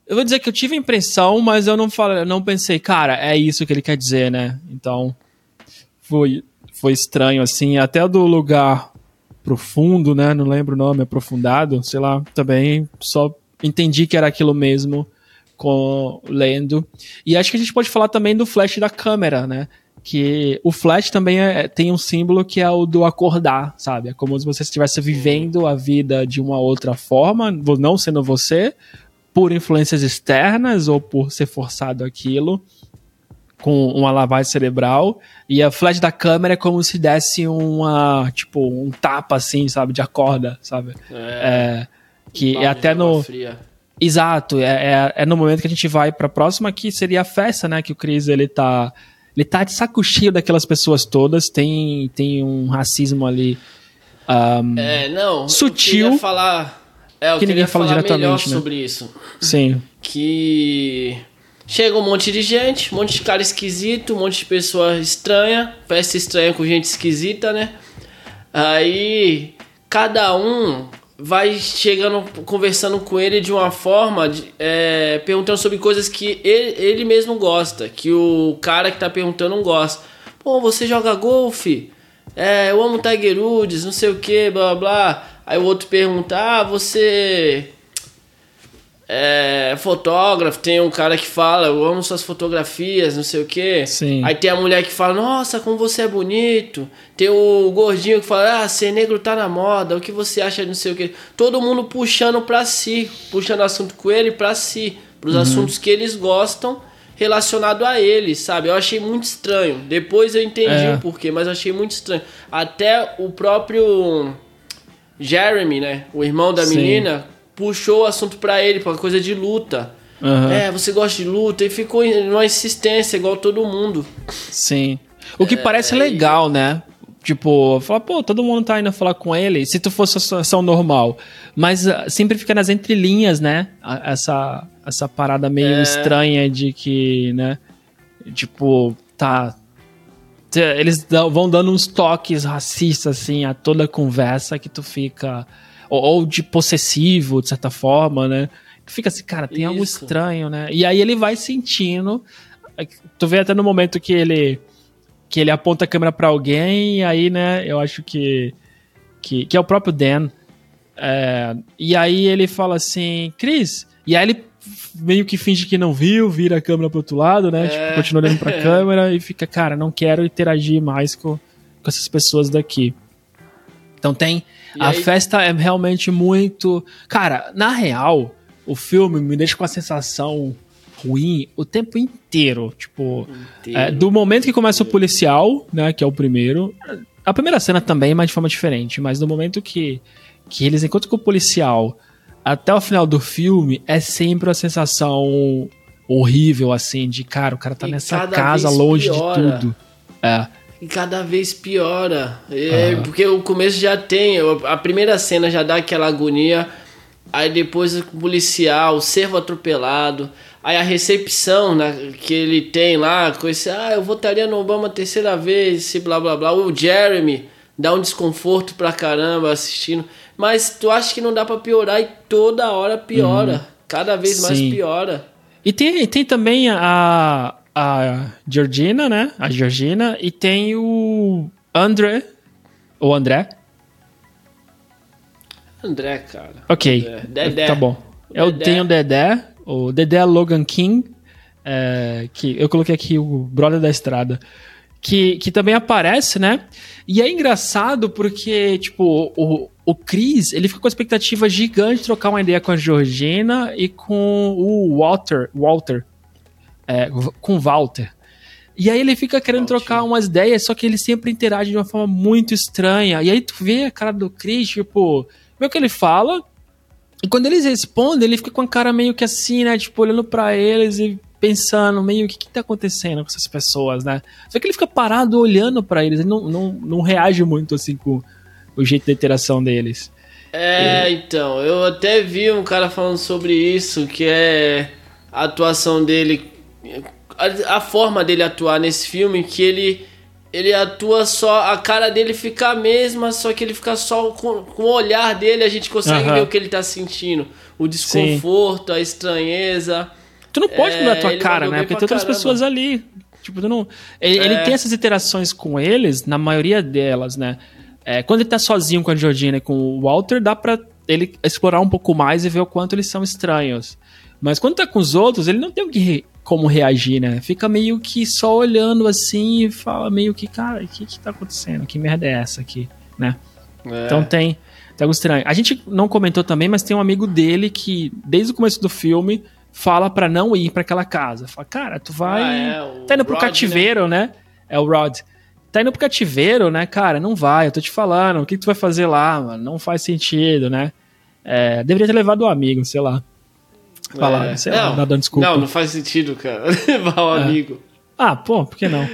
Eu vou dizer que eu tive a impressão, mas eu não falei, não pensei, cara, é isso que ele quer dizer, né? Então, foi, foi estranho, assim, até do lugar profundo, né? Não lembro o nome, aprofundado, sei lá, também só entendi que era aquilo mesmo com lendo. E acho que a gente pode falar também do flash da câmera, né? Que o flash também é, tem um símbolo que é o do acordar, sabe? É como se você estivesse vivendo a vida de uma outra forma, não sendo você, por influências externas ou por ser forçado aquilo, com uma lavagem cerebral. E a flash da câmera é como se desse uma, tipo, um tapa assim, sabe? De acorda, sabe? É. é que é até no. Fria. Exato, é, é, é, no momento que a gente vai pra próxima, que seria a festa, né? Que o Chris ele tá. Ele tá de saco cheio daquelas pessoas todas, tem, tem um racismo ali. Um, é, não. Sutil. Eu falar é, eu que ninguém fala diretamente né? sobre isso. Sim. Que chega um monte de gente, um monte de cara esquisito, um monte de pessoa estranha, festa estranha com gente esquisita, né? Aí cada um vai chegando, conversando com ele de uma forma, de, é, perguntando sobre coisas que ele, ele mesmo gosta, que o cara que tá perguntando não gosta. Pô, você joga golfe? É, eu amo Tiger Woods, não sei o que, blá blá. Aí o outro pergunta: Ah, você é fotógrafo? Tem um cara que fala: Eu amo suas fotografias, não sei o que. Aí tem a mulher que fala: Nossa, como você é bonito. Tem o gordinho que fala: Ah, ser negro tá na moda. O que você acha, não sei o que. Todo mundo puxando pra si, puxando assunto com ele pra si, pros uhum. assuntos que eles gostam relacionado a eles, sabe? Eu achei muito estranho. Depois eu entendi é. o porquê, mas eu achei muito estranho. Até o próprio Jeremy, né? O irmão da Sim. menina, puxou o assunto para ele, pra coisa de luta. Uhum. É, você gosta de luta? E ficou numa insistência, igual todo mundo. Sim. O que é, parece legal, né? Tipo, falar, pô, todo mundo tá indo falar com ele, se tu fosse a situação normal. Mas uh, sempre fica nas entrelinhas, né? Essa, essa parada meio é. estranha de que, né? Tipo, tá, eles vão dando uns toques racistas, assim, a toda a conversa que tu fica. Ou, ou, de possessivo, de certa forma, né? Fica assim, cara, tem Isso. algo estranho, né? E aí ele vai sentindo. Tu vê até no momento que ele. Que ele aponta a câmera para alguém, e aí, né, eu acho que. Que, que é o próprio Dan. É, e aí ele fala assim, Cris. E aí ele meio que finge que não viu, vira a câmera pro outro lado, né? Tipo, é. Tipo, continua olhando pra câmera e fica, cara, não quero interagir mais com, com essas pessoas daqui. Então tem. E a aí? festa é realmente muito. Cara, na real, o filme me deixa com a sensação ruim o tempo inteiro. Tipo, inteiro. É, do momento que começa o policial, né? Que é o primeiro. A primeira cena também, mas de forma diferente. Mas no momento que, que eles encontram com o policial até o final do filme é sempre uma sensação horrível, assim, de cara, o cara tá e nessa casa longe piora. de tudo. É. E cada vez piora. É, uhum. Porque o começo já tem, a primeira cena já dá aquela agonia, aí depois o policial, o servo atropelado, aí a recepção né, que ele tem lá, com esse, ah, eu votaria no Obama a terceira vez, esse blá blá blá. O Jeremy dá um desconforto pra caramba assistindo. Mas tu acha que não dá para piorar e toda hora piora. Uhum. Cada vez mais Sim. piora. E tem, tem também a, a Georgina, né? A Georgina. E tem o André. O André. André, cara. Ok. André. Dedé. Tá bom. Eu tenho o Dedé. O Dedé Logan King. É, que eu coloquei aqui o brother da estrada. Que, que também aparece, né? E é engraçado porque, tipo, o, o Chris, ele fica com a expectativa gigante de trocar uma ideia com a Georgina e com o Walter, Walter, é, com o Walter. E aí ele fica querendo trocar umas ideias, só que ele sempre interage de uma forma muito estranha. E aí tu vê a cara do Chris, tipo, vê o que ele fala, e quando eles respondem, ele fica com a cara meio que assim, né, tipo, olhando para eles e pensando meio o que, que tá acontecendo com essas pessoas, né? Só que ele fica parado olhando para eles, ele não, não, não reage muito assim com o jeito de interação deles. É, então, eu até vi um cara falando sobre isso, que é a atuação dele, a, a, forma dele atuar nesse filme, que ele ele atua só, a cara dele fica a mesma, só que ele fica só com, com o olhar dele, a gente consegue Aham. ver o que ele tá sentindo. O desconforto, a estranheza. Tu não pode É, mudar a tua ele cara, né? Porque tem outras caramba. pessoas ali. Tipo, tu não. Ele, ele É. tem essas interações com eles, na maioria delas, né? É, quando ele tá sozinho com a Georgina e com o Walter, dá pra ele explorar um pouco mais e ver o quanto eles são estranhos. Mas quando tá com os outros, ele não tem o que como reagir, né? Fica meio que só olhando assim e fala meio que, cara, o que que tá acontecendo? Que merda é essa aqui, né? É. Então tem, tem algo estranho. A gente não comentou também, mas tem um amigo dele que, desde o começo do filme, fala pra não ir pra aquela casa. Fala, cara, tu vai. Ah, é, tá indo pro Rod, cativeiro, né? É o Rod. Tá indo pro cativeiro, né, cara? Não vai, eu tô te falando. O que, que tu vai fazer lá, mano? Não faz sentido, né? É, deveria ter levado o amigo, sei lá. Falar, É. sei lá, Não, tá dando desculpa. Não, não faz sentido, cara. Levar o É. amigo. Ah, pô, por que não?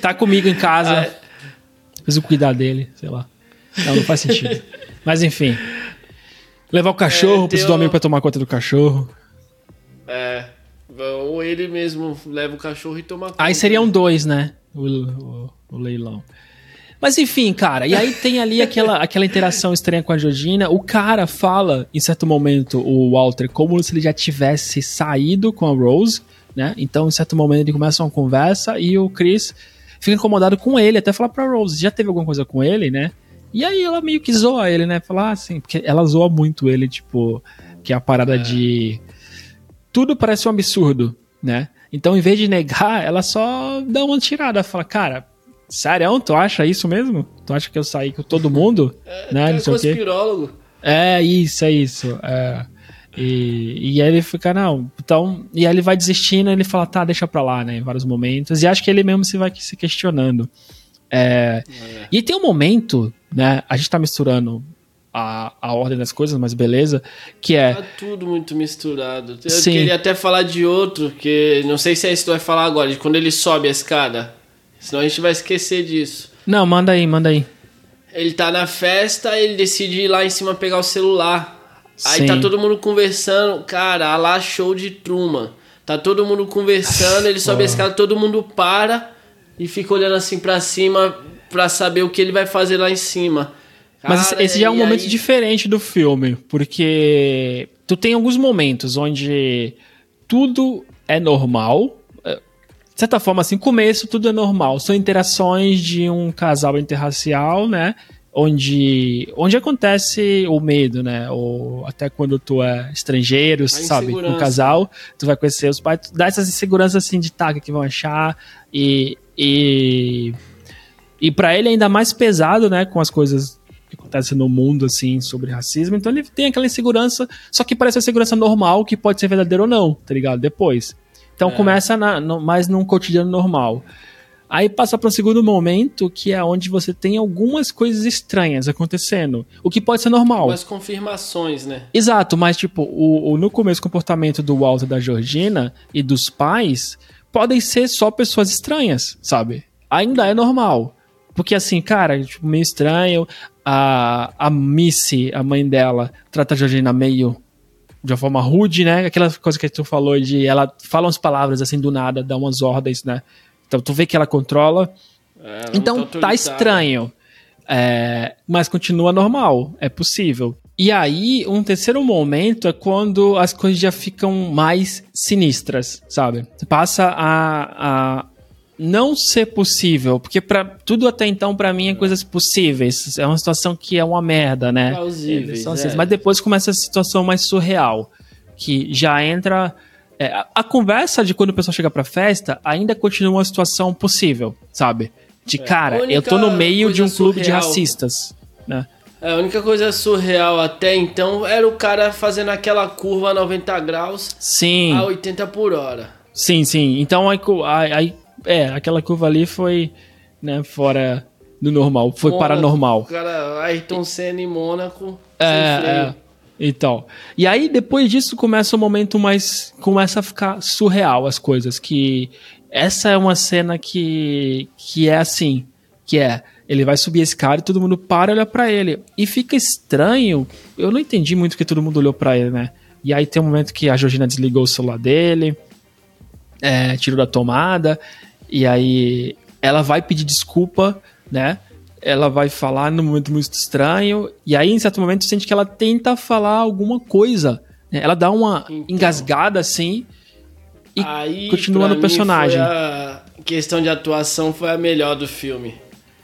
Tá comigo em casa. Ah, Preciso cuidar dele, sei lá. Não, não faz sentido. Mas enfim. Levar o cachorro, É, preciso tem do amigo pra tomar conta do cachorro. É. Ou ele mesmo leva o cachorro e toma conta. Aí seriam dois, né? O, o- o leilão. Mas enfim, cara, e aí tem ali aquela, aquela interação estranha com a Georgina. O cara fala, em certo momento, o Walter, como se ele já tivesse saído com a Rose, né? Então, em certo momento, ele começa uma conversa e o Chris fica incomodado com ele, até falar pra Rose, já teve alguma coisa com ele, né? E aí ela meio que zoa ele, né? Falar assim, porque ela zoa muito ele, tipo, que é a parada de. Tudo parece um absurdo, né? Então, em vez de negar, ela só dá uma tirada, fala, cara, sério, tu acha isso mesmo? Tu acha que eu saí com todo mundo? né? É Não sei o quê. É isso, é isso. É. E, e aí ele fica, não, então. E aí ele vai desistindo, ele fala, tá, deixa pra lá, né? Em vários momentos. E acho que ele mesmo se vai se questionando. É, E tem um momento, né? A gente tá misturando a, a ordem das coisas, mas beleza. Que é. Tá tudo muito misturado. Eu Sim. queria até falar de outro, que não sei se é isso que tu vai falar agora, de quando ele sobe a escada. Senão a gente vai esquecer disso. Não, manda aí, manda aí. Ele tá na festa, ele decide ir lá em cima pegar o celular. Aí Sim. tá todo mundo conversando. Cara, a lá show de Truman. Tá todo mundo conversando, ele sobe a escada, todo mundo para e fica olhando assim pra cima pra saber o que ele vai fazer lá em cima. Mas esse- Cara, já é um momento aí- diferente do filme, porque tu tem alguns momentos onde tudo é normal. De certa forma, assim, começo tudo é normal. São interações de um casal interracial, né? Onde, onde acontece o medo, né? Ou até quando tu é estrangeiro, sabe? Um casal, tu vai conhecer os pais, tu dá essas inseguranças assim de tá, o que vão achar. E. E, e para ele é ainda mais pesado, né? Com as coisas que acontecem no mundo, assim, sobre racismo. Então ele tem aquela insegurança, só que parece uma insegurança normal, que pode ser verdadeira ou não, tá ligado? Depois. Então É. começa na, no, mais num cotidiano normal. Aí passa para um segundo momento, que é onde você tem algumas coisas estranhas acontecendo. O que pode ser normal. Algumas confirmações, né? Exato, mas tipo, o, o- no começo o comportamento do Walter da Georgina e dos pais podem ser só pessoas estranhas, sabe? Ainda é normal. Porque assim, cara, tipo, meio estranho. A, a Missy, a mãe dela, trata a Georgina meio de uma forma rude, né? Aquela coisa que tu falou de ela fala umas palavras assim do nada, dá umas ordens, né? Então tu vê que ela controla. É, ela Então tá estranho. É, mas continua normal, é possível. E aí, um terceiro momento é quando as coisas já ficam mais sinistras, sabe? Passa a, a não ser possível, porque para tudo até então pra mim é coisas possíveis. É uma situação que é uma merda, né? Plausíveis, são é. assim, Mas depois começa a situação mais surreal, que já entra é, a, a conversa de quando o pessoal chega pra festa ainda continua uma situação possível, sabe? De cara, É, a eu tô no meio de um clube de racistas, né? É, a única coisa surreal até então era o cara fazendo aquela curva a 90 graus Sim, a 80 por hora. sim, sim. Então aí- aí- é, aquela curva ali foi, né, fora do normal, foi Mônaco, paranormal. O cara, Ayrton Senna em Mônaco, É, sem freio. é. Então. E aí, depois disso, começa o momento mais. Começa a ficar surreal as coisas. Que essa é uma cena que. que é assim. Que é. Ele vai subir esse cara e todo mundo para e olha pra ele. E fica estranho. Eu não entendi muito que todo mundo olhou pra ele, né? E aí tem um momento que a Georgina desligou o celular dele. É, tirou da tomada. E aí ela vai pedir desculpa, né? Ela vai falar num momento muito estranho, e aí, em certo momento, você sente que ela tenta falar alguma coisa. Né? Ela dá uma então, engasgada assim e aí, continua no personagem. a questão de atuação foi a melhor do filme.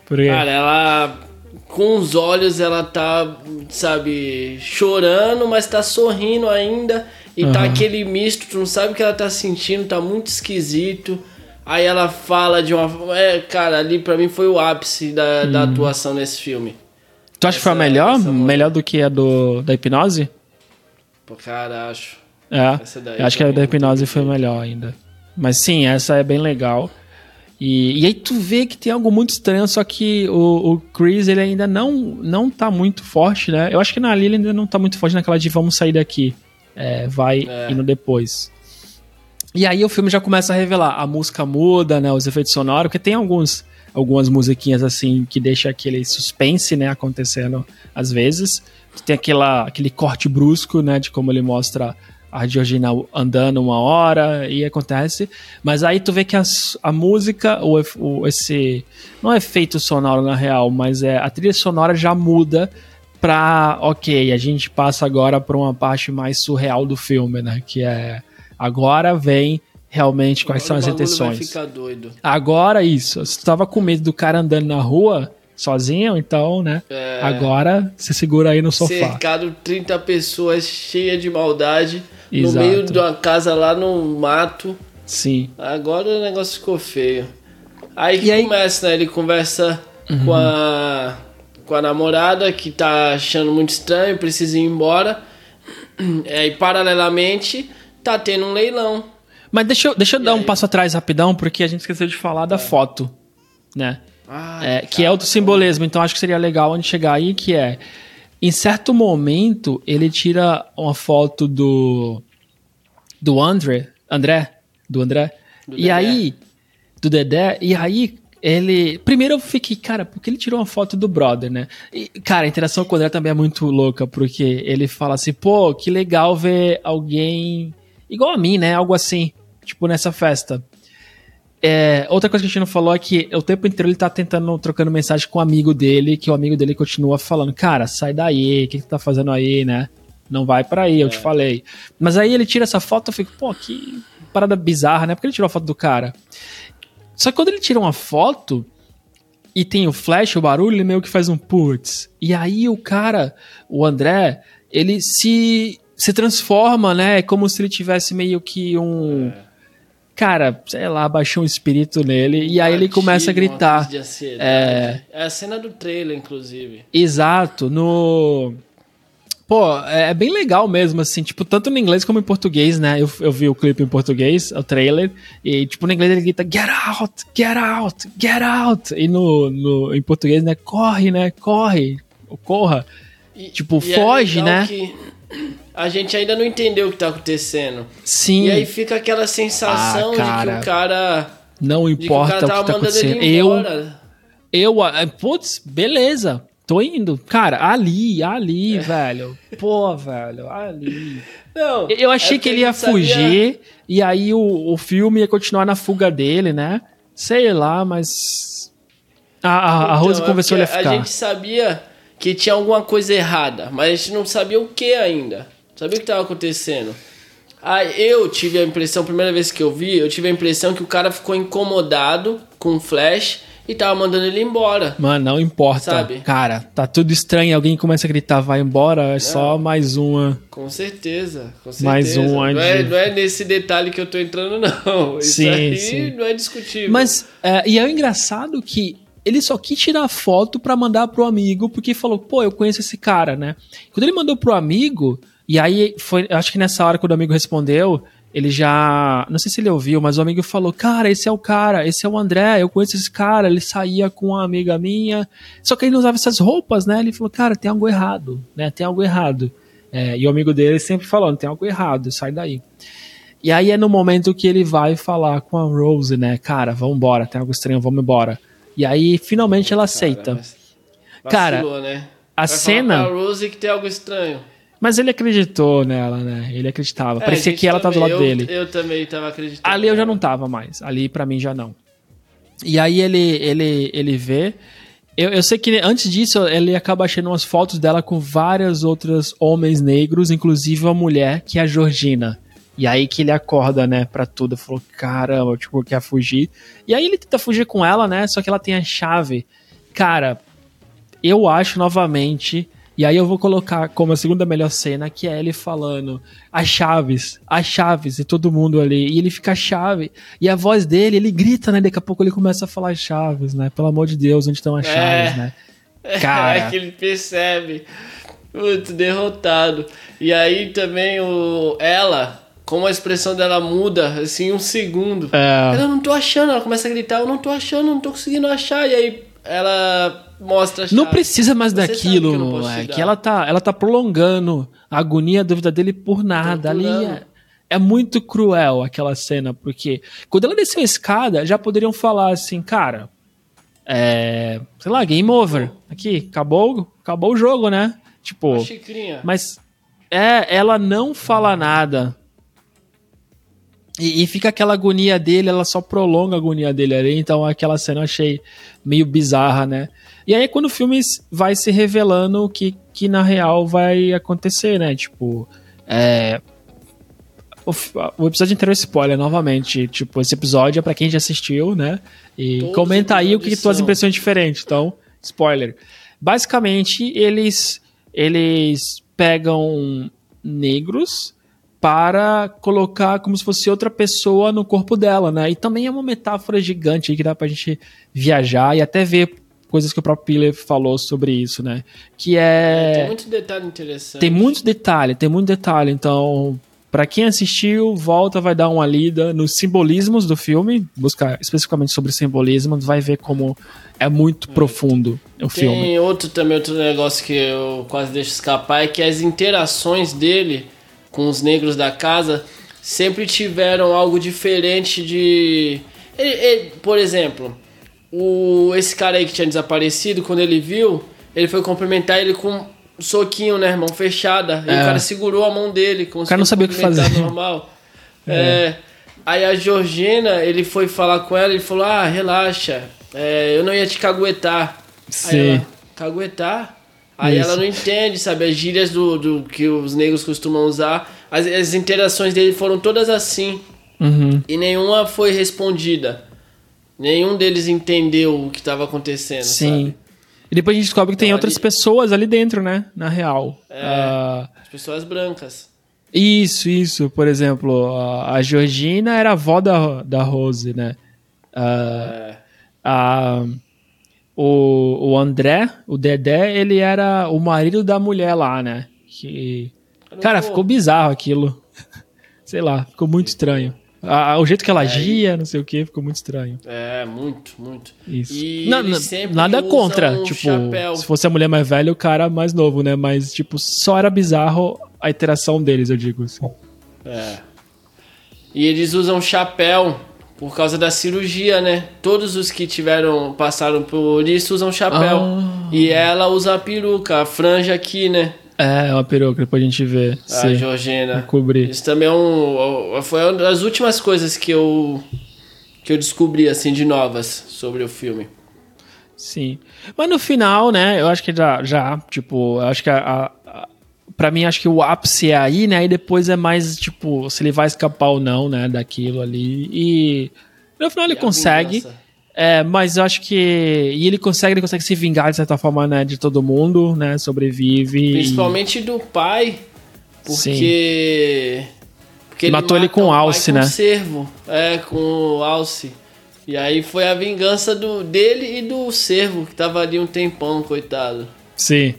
Por quê? Cara, ela com os olhos ela tá, sabe, chorando, mas tá sorrindo ainda. E uhum. tá aquele misto, tu não sabe o que ela tá sentindo, tá muito esquisito. Aí ela fala de uma. É, cara, ali pra mim foi o ápice da, da uhum. atuação nesse filme. Tu acha essa, que foi a melhor? Melhor do que a do, da hipnose? Pô, cara, acho. É. eu acho que a da hipnose foi melhor ainda. Mas sim, essa é bem legal. E, e aí tu vê que tem algo muito estranho, só que o, o Chris ele ainda não, não tá muito forte, né? Eu acho que na Lily ainda não tá muito forte naquela de vamos sair daqui. É, vai é. indo depois. E aí o filme já começa a revelar. A música muda, né? Os efeitos sonoros, porque tem alguns, algumas musiquinhas assim que deixa aquele suspense, né? Acontecendo às vezes. Tem aquela, aquele corte brusco, né? De como ele mostra a Georgina andando uma hora e acontece. Mas aí tu vê que as, a música, o, o, esse. Não é efeito sonoro na real, mas é a trilha sonora já muda pra. Ok, a gente passa agora pra uma parte mais surreal do filme, né? Que é. Agora vem realmente quais agora são as intenções. Agora isso. Se tu tava com medo do cara andando na rua sozinho, então, né? É... Agora você segura aí no sofá. Cercado 30 pessoas cheia de maldade Exato. no meio de uma casa lá no mato. Sim. Agora o negócio ficou feio. Aí que começa, né? Ele conversa uhum. com a com a namorada que tá achando muito estranho, precisa ir embora. É, e paralelamente tá tendo um leilão. Mas deixa eu, deixa eu dar aí? um passo atrás rapidão, porque a gente esqueceu de falar da é. foto, né? Ah, é, que é outro simbolismo, então acho que seria legal a gente chegar aí, que é em certo momento, ele tira uma foto do. Do André. André? Do André. Do e Dedé. aí. Do Dedé. E aí, ele. Primeiro eu fiquei, cara, porque ele tirou uma foto do brother, né? E, cara, a interação com o André também é muito louca, porque ele fala assim, pô, que legal ver alguém igual a mim, né? Algo assim. Tipo, nessa festa. É, outra coisa que a gente não falou é que o tempo inteiro ele tá tentando, trocando mensagem com o um amigo dele, que o amigo dele continua falando, cara, sai daí, o que, que tá fazendo aí, né? Não vai para aí, é. eu te é. falei. Mas aí ele tira essa foto, eu fico, pô, que parada bizarra, né? Porque ele tirou a foto do cara. Só que quando ele tira uma foto e tem o flash, o barulho, ele meio que faz um putz. E aí o cara, o André, ele se, se transforma, né? É como se ele tivesse meio que um. É cara, sei lá, baixou um espírito nele e aí ele começa a gritar. É... é a cena do trailer, inclusive. Exato, no. Pô, é, é bem legal mesmo, assim, tipo, tanto no inglês como em português, né? Eu, eu vi o clipe em português, o trailer, e, tipo, no inglês ele grita, get out, get out, get out. E no, no, em português, né? Corre, né? Corre, corra. E, tipo, e é foge, é né? Que a gente ainda não entendeu o que tá acontecendo. Sim. E aí fica aquela sensação ah, de que o cara. Não importa o, o, que tá acontecendo. Eu. Eu. Ah, putz, beleza. Tô indo. Cara, ali, ali, é. velho. Pô, velho, ali. Não, eu achei é que ele ia fugir sabia... e aí o, o filme ia continuar na fuga dele, né? Sei lá, mas. A, a, então, a Rose é conversou ele a ficar. A gente sabia que tinha alguma coisa errada, mas a gente não sabia o que ainda. Sabia o que estava acontecendo. Aí eu tive a impressão, primeira vez que eu vi, eu tive a impressão que o cara ficou incomodado com o Flash e tava mandando ele embora. Mano, não importa. Sabe? Cara, tá tudo estranho. Alguém começa a gritar, vai embora. É só mais uma. Com certeza, com certeza. Mais uma. Não, é, não é nesse detalhe que eu tô entrando, não. Isso sim, aí sim. não é discutível. Mas, é, e é o engraçado que ele só quis tirar foto para mandar pro amigo, porque falou, pô, eu conheço esse cara, né? Quando ele mandou pro amigo, e aí foi, acho que nessa hora que o amigo respondeu, ele já, não sei se ele ouviu, mas o amigo falou, cara, esse é o cara, esse é o André, eu conheço esse cara, ele saía com uma amiga minha, só que ele não usava essas roupas, né? Ele falou, cara, tem algo errado, né? Tem algo errado. É, e o amigo dele sempre falando, tem algo errado, sai daí. E aí é no momento que ele vai falar com a Rose, né? Cara, vamos embora, tem algo estranho, vamos embora. E aí finalmente ela aceita. Cara, vacilou, né? a vai cena. Falar Rose que tem algo estranho. Mas ele acreditou nela, né? Ele acreditava. É, Parecia que ela também, tava do lado eu, dele. Eu também tava acreditando. Ali eu já não tava mais. Ali para mim já não. E aí ele, ele, ele vê. Eu, eu sei que antes disso ele acaba achando umas fotos dela com várias outras homens negros, inclusive uma mulher que é a Georgina. E aí que ele acorda, né, pra tudo. Falou, caramba, tipo, quer fugir. E aí ele tenta fugir com ela, né, só que ela tem a chave. Cara, eu acho novamente e aí eu vou colocar como a segunda melhor cena, que é ele falando as chaves, as chaves, e todo mundo ali. E ele fica chave. E a voz dele, ele grita, né? Daqui a pouco ele começa a falar chaves, né? Pelo amor de Deus, onde estão as é, chaves, né? Cara. É que ele percebe. Muito derrotado. E aí também o ela, como a expressão dela muda, assim, um segundo. É. Ela não tô achando, ela começa a gritar, eu não tô achando, não tô conseguindo achar. E aí ela mostra Não precisa mais Você daquilo, é que ela tá, ela tá prolongando a agonia, a dúvida dele por nada. Ali é, é, muito cruel aquela cena, porque quando ela desceu a escada, já poderiam falar assim, cara, é, sei lá, game over. Aqui, acabou, acabou o jogo, né? Tipo, mas é, ela não fala nada. E, e, fica aquela agonia dele, ela só prolonga a agonia dele ali, então aquela cena eu achei meio bizarra, né? E aí quando o filme vai se revelando o que, que na real vai acontecer, né? Tipo, é... O, o episódio inteiro é spoiler, novamente. Tipo, esse episódio é pra quem já assistiu, né? E Todos comenta aí o que tuas impressões diferentes. Então, spoiler. Basicamente, eles, eles pegam negros para colocar como se fosse outra pessoa no corpo dela, né? E também é uma metáfora gigante aí que dá pra gente viajar e até ver coisas que o próprio Piller falou sobre isso, né? Que é... é tem muito detalhe interessante. Tem muito detalhe, tem muito detalhe. Então, para quem assistiu, volta, vai dar uma lida nos simbolismos do filme, buscar especificamente sobre simbolismos, vai ver como é muito é. profundo o tem filme. Tem outro também, outro negócio que eu quase deixo escapar, é que as interações dele com os negros da casa sempre tiveram algo diferente de. Ele, ele, por exemplo, o, esse cara aí que tinha desaparecido, quando ele viu, ele foi cumprimentar ele com um soquinho, né, mão fechada. É. E o cara segurou a mão dele. Como o cara não sabia o que fazer. Normal. É. é. Aí a Georgina, ele foi falar com ela e falou: Ah, relaxa, é, eu não ia te caguetar. Sim. Aí ela, caguetar? Aí Isso. ela não entende, sabe? As gírias do, do que os negros costumam usar. As, as interações dele foram todas assim. Uhum. E nenhuma foi respondida. Nenhum deles entendeu o que estava acontecendo, Sim. Sabe? E depois a gente descobre que então, tem outras ali... pessoas ali dentro, né? Na real. É, uh... as pessoas brancas. Isso, isso. Por exemplo, a Georgina era a avó da, da Rose, né? Uh, é. A o, o André, o Dedé, ele era o marido da mulher lá, né? Que... Cara, ficou bizarro aquilo. Sei lá, ficou muito estranho. Ah, o jeito que ela é, agia, não sei o que, ficou muito estranho. É, muito, muito. Isso. E não, nada contra, um tipo, chapéu. se fosse a mulher mais velha, o cara mais novo, né? Mas, tipo, só era bizarro a interação deles, eu digo assim. É. E eles usam chapéu por causa da cirurgia, né? Todos os que tiveram passaram por isso usam chapéu. Ah. E ela usa a peruca, a franja aqui, né? É, é uma peruca, depois a gente vê. A Sim, Georgina. Cobrir. Isso também é um. Foi uma das últimas coisas que eu. que eu descobri, assim, de novas sobre o filme. Sim. Mas no final, né, eu acho que já, já tipo, eu acho que a, a, pra mim, acho que o ápice é aí, né, e depois é mais, tipo, se ele vai escapar ou não, né, daquilo ali. E no final ele consegue. É, mas eu acho que. E ele consegue, ele consegue se vingar de certa forma, né? De todo mundo, né? Sobrevive. Principalmente e... do pai. Porque. Sim. Porque ele matou ele com o Alce, né? Com o servo. É, com o Alce. E aí foi a vingança do, dele e do servo, que tava ali um tempão, coitado. Sim.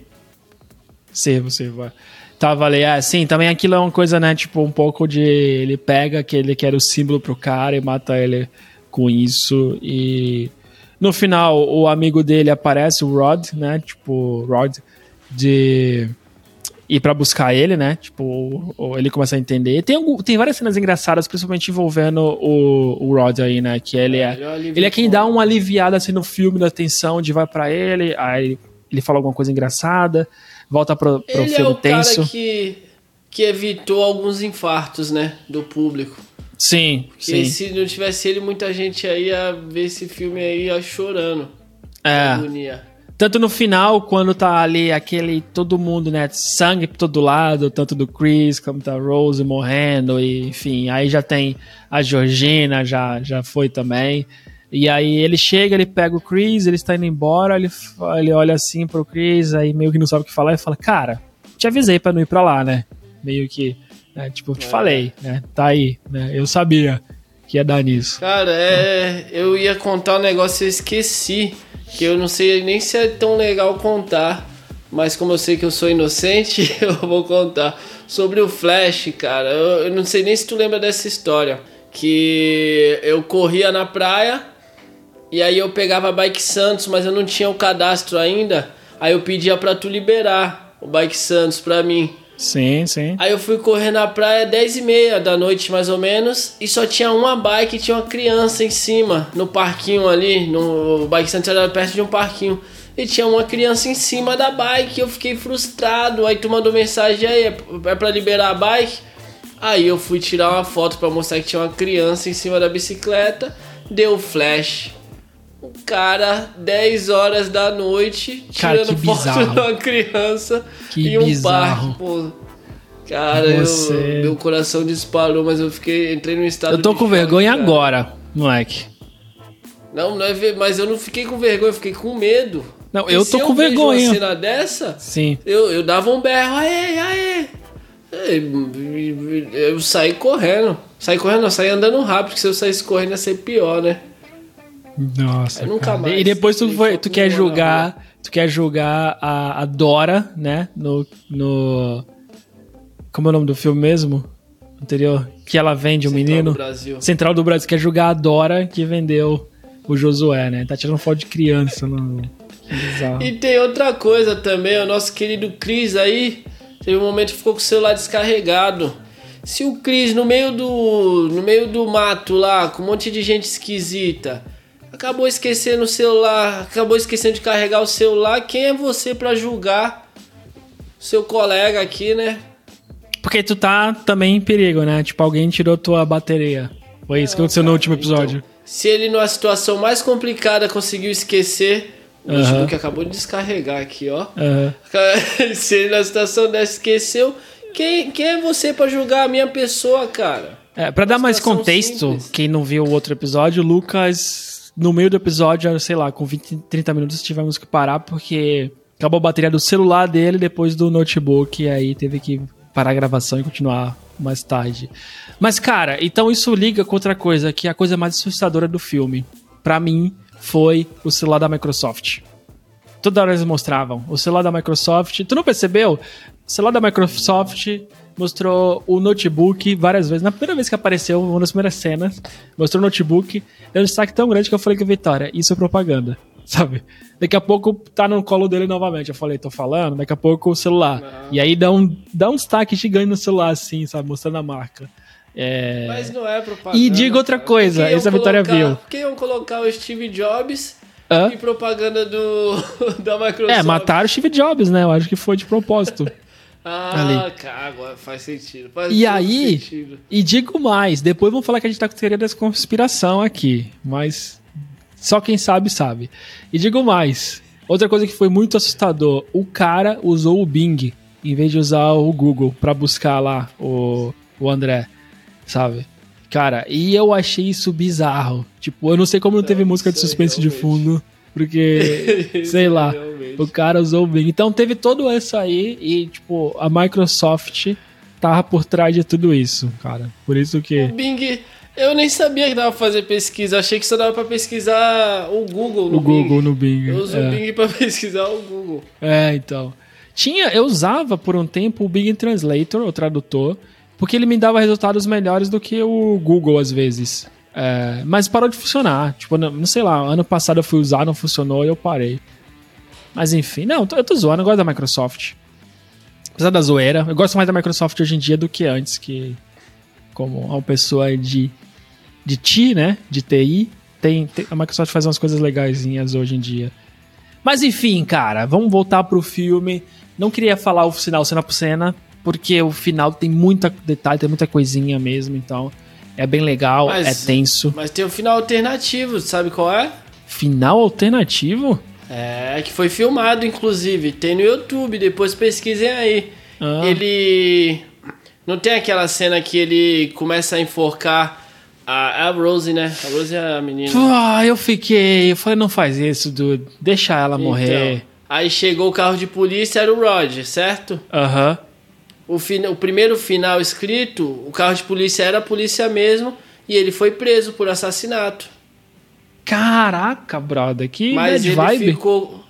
Servo, servo. É. Tava ali, é, sim, também aquilo é uma coisa, né? Tipo, um pouco de. Ele pega aquele que era o símbolo pro cara e mata ele com isso. E no final, o amigo dele aparece, o Rod, né? Tipo, Rod, de ir para buscar ele, né? Tipo, ele começa a entender. Tem, tem várias cenas engraçadas, principalmente envolvendo o, o Rod aí, né? Que ele é, é ele é quem dá uma aliviada assim no filme da tensão de vai para ele, aí ele fala alguma coisa engraçada, volta pro, pro ele filme é o tenso. Cara que, que evitou alguns infartos, né? Do público. Sim, Porque sim. se não tivesse ele, muita gente aí ia ver esse filme aí ia chorando. É. Agonia. Tanto no final, quando tá ali aquele todo mundo, né? Sangue por todo lado, tanto do Chris como da Rose morrendo, e, enfim, aí já tem a Georgina, já, já foi também. E aí ele chega, ele pega o Chris, ele está indo embora, ele, ele olha assim pro Chris, aí meio que não sabe o que falar e fala, cara, te avisei pra não ir pra lá, né? Meio que, né, tipo, eu te É. falei, né? Tá aí, né? Eu sabia que ia dar nisso. Cara, é. Eu ia contar um negócio e eu esqueci. Que eu não sei nem se é tão legal contar. Mas como eu sei que eu sou inocente, eu vou contar. Sobre o Flash, cara. Eu, eu não sei nem se tu lembra dessa história. Que eu corria na praia. E aí eu pegava a Bike Santos, mas eu não tinha o cadastro ainda. Aí eu pedia pra tu liberar o Bike Santos pra mim. Sim, sim. Aí eu fui correr na praia 10 e meia da noite, mais ou menos, e só tinha uma bike e tinha uma criança em cima, no parquinho ali, no Bike Center era perto de um parquinho. E tinha uma criança em cima da bike, eu fiquei frustrado. Aí tu mandou mensagem aí, é é pra liberar a bike? Aí eu fui tirar uma foto pra mostrar que tinha uma criança em cima da bicicleta, deu flash. O cara, 10 horas da noite, Cara, tirando foto bizarro. de uma criança Que em um bizarro. parque, pô. Cara, Você- eu, meu coração disparou, mas eu fiquei, entrei num estado Eu tô com choque, vergonha cara. agora, moleque. Não, não é ver, mas eu não fiquei com vergonha, eu fiquei com medo. Não, Porque eu tô com vejo vergonha. Uma cena dessa, Sim. eu, eu dava um berro, aê, aê. Eu saí correndo. Saí correndo, não, saí andando rápido, porque se eu saísse correndo ia ser pior, né? Nossa. E depois tu, foi, tu quer julgar. Tu quer julgar a, a Dora, né? No, no. Como é o nome do filme mesmo? Anterior? Que ela vende o menino. do Brasil. Central do Brasil. Quer julgar a Dora que vendeu o Josué, né? Tá tirando foto de criança. Bizarro. E tem outra coisa também, o nosso querido Cris aí, teve um momento que ficou com o celular descarregado. Se o Cris no meio do no meio do mato lá, com um monte de gente esquisita, acabou esquecendo o celular, acabou esquecendo de carregar o celular, quem é você pra julgar seu colega aqui, né? Porque tu tá também em perigo, né? Tipo, alguém tirou tua bateria. Foi isso que aconteceu no último episódio. Então, se ele numa situação mais complicada conseguiu esquecer, o Aham. notebook acabou de descarregar aqui, ó. Aham. Se ele na situação dessa esqueceu, quem, quem é você pra julgar a minha pessoa, cara? É, pra dar mais contexto, simples. quem não viu o outro episódio, o Lucas, no meio do episódio, sei lá, com 20, 30 minutos tivemos que parar porque acabou a bateria do celular dele depois do notebook, e aí teve que parar a gravação e continuar mais tarde. Mas, cara, então isso liga com outra coisa, que é a coisa mais assustadora do filme. Pra mim, foi o celular da Microsoft. Toda hora eles mostravam o celular da Microsoft. Tu não percebeu? O celular da Microsoft mostrou o notebook várias vezes. Na primeira vez que apareceu, uma das primeiras cenas, mostrou o notebook. Deu um destaque tão grande que eu falei que Vitória, isso é propaganda. Sabe? Daqui a pouco tá no colo dele novamente. Eu falei, tô falando, daqui a pouco o celular. E aí dá um, dá um destaque gigante no celular, assim, sabe? Mostrando a marca. É... Mas não é propaganda. E diga outra cara. coisa, essa a Vitória colocar- viu. Por que iam colocar o Steve Jobs Hã? e propaganda do, da Microsoft? É, mataram o Steve Jobs, né? Eu acho que foi de propósito. Ah, ali. cara, agora faz sentido. Faz E aí, sentido. e digo mais, depois vão falar que a gente tá com teoria da conspiração aqui, mas só quem sabe, sabe. E digo mais, outra coisa que foi muito assustador, o cara usou o Bing em vez de usar o Google pra buscar lá o, o André, sabe? Cara, e eu achei isso bizarro. Tipo, eu não sei como não teve música de suspense de fundo, porque, sei lá, realmente. o cara usou o Bing. Então teve todo isso aí e, tipo, a Microsoft tava por trás de tudo isso, cara. Por isso O que. Bing, eu nem sabia que dava pra fazer pesquisa. Achei que só dava pra pesquisar o Google no O Google Bing. no Bing. Eu uso é. o Bing pra pesquisar o Google. É, então. Tinha, eu usava por um tempo o Bing Translator, o tradutor, porque ele me dava resultados melhores do que o Google às vezes. É, mas parou de funcionar. Tipo, não, sei lá, ano passado eu fui usar, não funcionou e eu parei. Mas enfim, não, eu tô zoando, eu gosto da Microsoft. Apesar da zoeira, eu gosto mais da Microsoft hoje em dia do que antes, que como uma pessoa de, de TI, né, de TI, tem, tem- a Microsoft faz umas coisas legaisinhas hoje em dia. Mas enfim, cara, vamos voltar pro filme. Não queria falar o final cena por cena, porque o final tem muita detalhe, tem muita coisinha mesmo, então É bem legal, Mas- é tenso. Mas tem um final alternativo, sabe qual é? Final alternativo? É, que foi filmado, inclusive. Tem no YouTube, depois pesquisem aí. Ah. Ele. Não tem aquela cena que ele começa a enforcar a, a Rose, né? A Rose é a menina. Ah, eu fiquei. Eu falei, não faz isso, dude. Deixa ela morrer. Então, aí chegou o carro de polícia, era o Roger, certo? Aham. O, fina- o primeiro final escrito, o carro de polícia era a polícia mesmo, e ele foi preso por assassinato. Caraca, brother, que Mas ele vibe. ficou.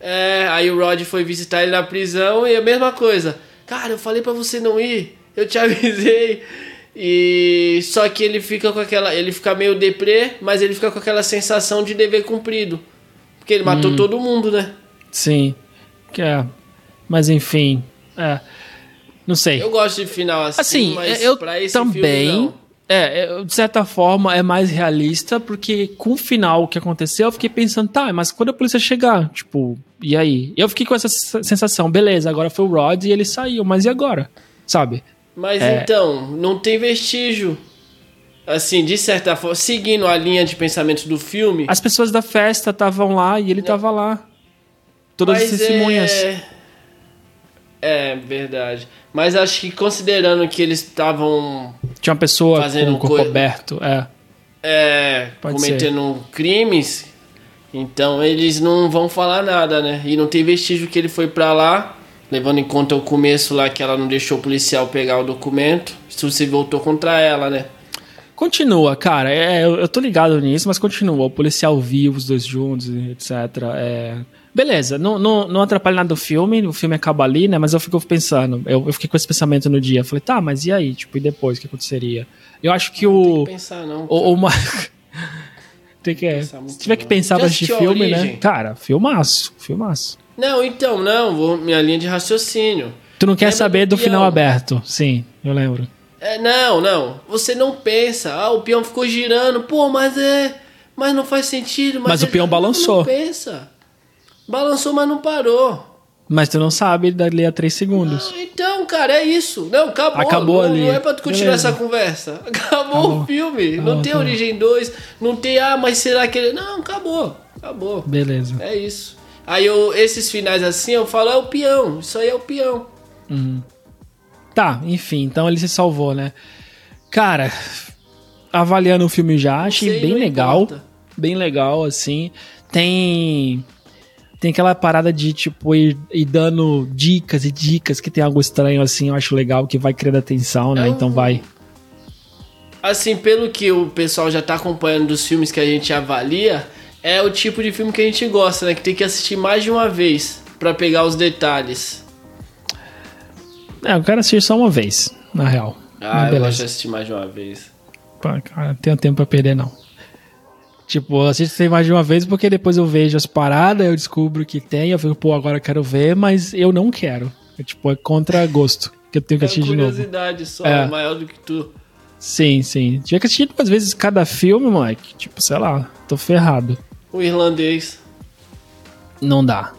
É, aí o Rod foi visitar ele na prisão e a mesma coisa. Cara, eu falei pra você não ir, eu te avisei. E só que ele fica com aquela, ele fica meio deprê, mas ele fica com aquela sensação de dever cumprido. Porque ele matou Hum. todo mundo, né? Sim. Que é. Mas enfim. É. Não sei. Eu gosto de final assim, Assim, mas eu pra esse também. filme não. é, de certa forma é mais realista, porque com o final que aconteceu, eu fiquei pensando, tá, mas quando a polícia chegar, tipo, e aí? Eu fiquei com essa sensação, beleza, agora foi o Rod e ele saiu, mas e agora? Sabe? Mas É. então, não tem vestígio. Assim, de certa forma, seguindo a linha de pensamento do filme. As pessoas da festa estavam lá e ele tava lá. Todas as Mas testemunhas. É... é verdade. Mas acho que considerando que eles estavam Tinha uma pessoa Fazendo com o corpo aberto. É. é, Pode cometendo crimes, então eles não vão falar nada, né? E não tem vestígio que ele foi pra lá, levando em conta o começo lá que ela não deixou o policial pegar o documento. Isso se voltou contra ela, né? Continua, cara. É, eu, eu tô ligado nisso, mas continua. O policial viu os dois juntos, etc. É, Beleza, não, não, não atrapalha nada do filme, o filme acaba ali, né? Mas eu fico pensando, eu, eu fiquei com esse pensamento no dia. Falei, tá, mas e aí? Tipo, e depois, o que aconteceria? Eu acho que Não tem o. que pensar, não. o, o ma- Tem que, muito se tiver que pensar pra assistir filme, né? Origem? Cara, filmaço, filmaço. Não, então, não, vou, minha linha de raciocínio. Tu não quer Lembra saber do do final aberto? Sim, eu lembro. É, não, não. Você não pensa. Ah, o peão ficou girando. Pô, mas é. Mas não faz sentido. Mas o ele- peão balançou. Não pensa. Balançou, mas não parou. Mas tu não sabe dali a três segundos. Ah, Então, cara, é isso. Não, acabou. Acabou não, ali. não é pra tu continuar Beleza. essa conversa. Acabou, Acabou. o filme. Acabou, não tem acabou. Origem 2. Não tem, ah, mas será que ele. Não, acabou. Acabou. Beleza. É isso. Aí eu, esses finais assim, eu falo, é o peão. Isso aí é o peão. Tá, enfim, então ele se salvou, né? Cara, avaliando o filme já, achei sei, bem legal. importa. Bem legal, assim. Tem. Tem aquela parada de, tipo, ir, ir dando dicas e dicas que tem algo estranho, assim, eu acho legal, que vai criando atenção, né? É um- Então vai. Assim, pelo que o pessoal já tá acompanhando dos filmes que a gente avalia, é o tipo de filme que a gente gosta, né? Que tem que assistir mais de uma vez pra pegar os detalhes. É, eu quero assistir só uma vez, na real. Ah, Mas eu beleza. gosto de assistir mais de uma vez. Pá, cara, não tenho tempo pra perder, não. Tipo, eu assisto mais de uma vez porque depois eu vejo as paradas, eu descubro que tem, eu fico, pô, agora eu quero ver, mas eu não quero. É, tipo, é contra gosto que eu tenho que É assistir de novo. curiosidade só, É. é maior do que tu. Sim, sim. Tinha que assistir duas vezes cada filme, moleque. Tipo, sei lá, tô ferrado. O irlandês. Não dá.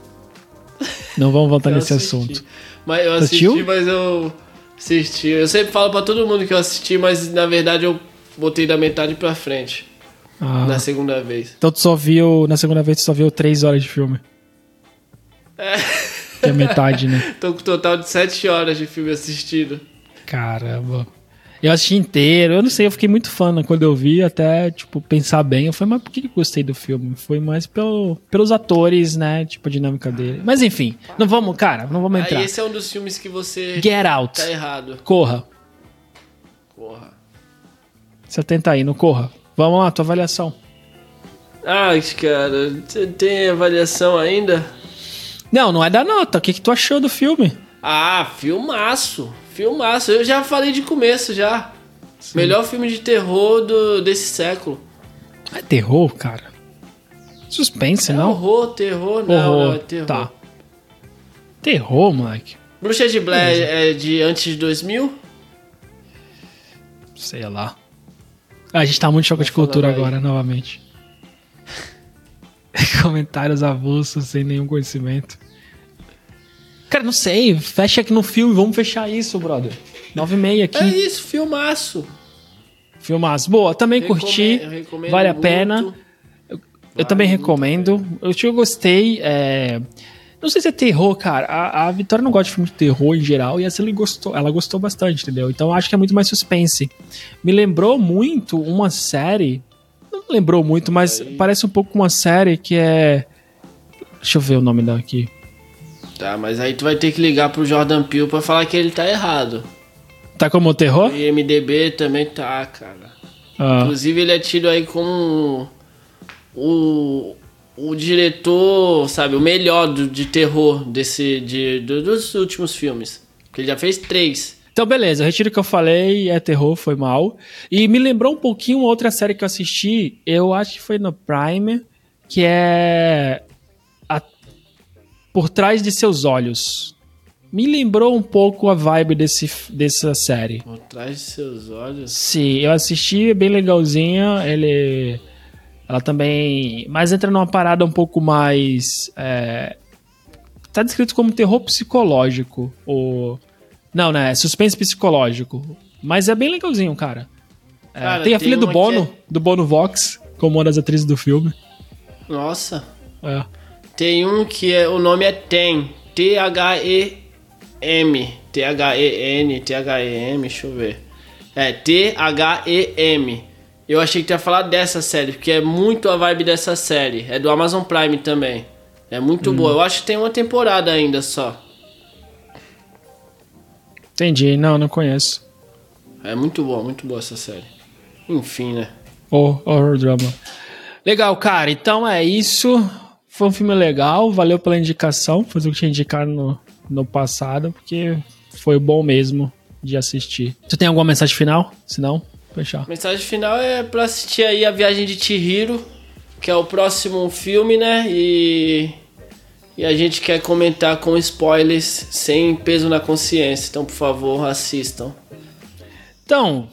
Não vamos voltar nesse assisti. assunto. Mas eu assisti, Assistiu? mas eu assisti. Eu sempre falo pra todo mundo que eu assisti, mas na verdade eu botei da metade pra frente. Ah, Na segunda vez. Então tu só viu, na segunda vez tu só viu três horas de filme. É. Que é metade, né? Tô com um total de sete horas de filme assistido. Caramba. Eu assisti inteiro, eu não sei, eu fiquei muito fã né, quando eu vi, até, tipo, pensar bem. Eu falei, mas por que eu gostei do filme? Foi mais pelo, pelos atores, né? Tipo, a dinâmica dele. Mas enfim, não vamos, cara, não vamos entrar. Aí esse é um dos filmes que você Get Out. tá errado. Corra. Porra. 70 aí, no Corra. Vamos lá, tua avaliação. Ah, cara, você tem avaliação ainda? Não, não é da nota. O que, que tu achou do filme? Ah, filmaço. Filmaço. Eu já falei de começo já. Melhor filme de terror do, desse século. É terror, cara? Suspense, É não? horror, terror, não, Horror. não, é terror. Tá. Terror, moleque. Bruxa de Blair é de antes de 2000? Sei lá. A gente tá muito choque de cultura falando aí. agora, novamente. Comentários avulsos, sem nenhum conhecimento. Cara, não sei. Fecha aqui no filme. Vamos fechar isso, brother. 9 e meia aqui. É isso, filmaço. Filmaço. Boa, também Recome- curti. eu Vale a muito. pena. Eu Vale também muito recomendo. Eu, eu gostei. é, Não sei se é terror, cara. A, a Vitória não gosta de filme de terror em geral, e essa ela gostou, ela gostou bastante, entendeu? Então acho que é muito mais suspense. Me lembrou muito uma série. Não lembrou muito, mas Aí. parece um pouco uma série que é. Deixa eu ver o nome daqui. Tá, mas aí tu vai ter que ligar pro Jordan Peele pra falar que ele tá errado. Tá como terror? O IMDB também tá, cara. Ah, Inclusive ele é tido aí como o, o diretor, sabe, o melhor do- de terror desse, de, do- dos últimos filmes. Porque ele já fez três. Então, beleza, retiro o que eu falei, é terror, foi mal. E me lembrou um pouquinho uma outra série que eu assisti, eu acho que foi no Prime, que é. a- Por Trás de Seus Olhos. Me lembrou um pouco a vibe desse, dessa série. Por trás de seus olhos. Sim, eu assisti, é bem legalzinha. Ele. Ela também. Mas entra numa parada um pouco mais. É, tá descrito como terror psicológico. Ou. Não, né? É suspense psicológico. Mas é bem legalzinho, cara. É, Cara, tem a tem filha do Bono, é- do Bono Vox, como uma das atrizes do filme. Nossa. É. Tem um que é, o nome é TEM. T-H-E-M. T-H-E-N, T-H-E-M, deixa eu ver. É, T-H-E-M. Eu achei que tu ia falar dessa série, porque é muito a vibe dessa série. É do Amazon Prime também. É muito boa. Eu acho que tem uma temporada ainda só. Entendi, não, não conheço. É muito boa, muito boa essa série. Enfim, né? Oh, horror drama. Legal, cara. Então é isso. Foi um filme legal. Valeu pela indicação. Foi o que tinha indicado no, no passado, porque foi bom mesmo de assistir. Tu tem alguma mensagem final? Se não, fechar. Mensagem final é pra assistir aí a Viagem de Chihiro, que é o próximo filme, né? E, e a gente quer comentar com spoilers, sem peso na consciência. Então, por favor, assistam. Então,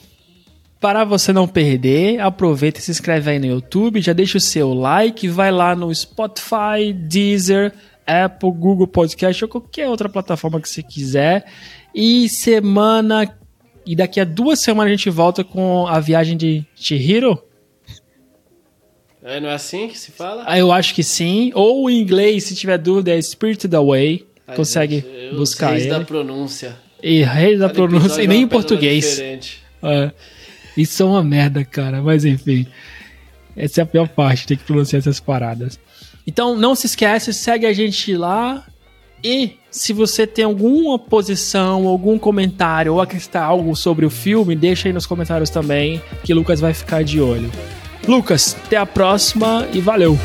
para você não perder, aproveita e se inscreve aí no YouTube, já deixa o seu like, vai lá no Spotify, Deezer, Apple, Google Podcast ou qualquer outra plataforma que você quiser. E semana e daqui a duas semanas a gente volta com a viagem de Chihiro. É, não é assim que se fala? Ah, Eu acho que sim. Ou em inglês, se tiver dúvida, é Spirited Away. Ai, Consegue gente, buscar reis ele. da pronúncia. E rei da Cada pronúncia, e é nem em português. É. Isso é uma merda, cara. Mas enfim. Essa é a pior parte, ter que pronunciar essas paradas. Então não se esquece, segue a gente lá. E se você tem alguma posição, algum comentário ou acrescentar algo sobre o filme, deixa aí nos comentários também, que Lucas vai ficar de olho. Lucas, até a próxima e valeu!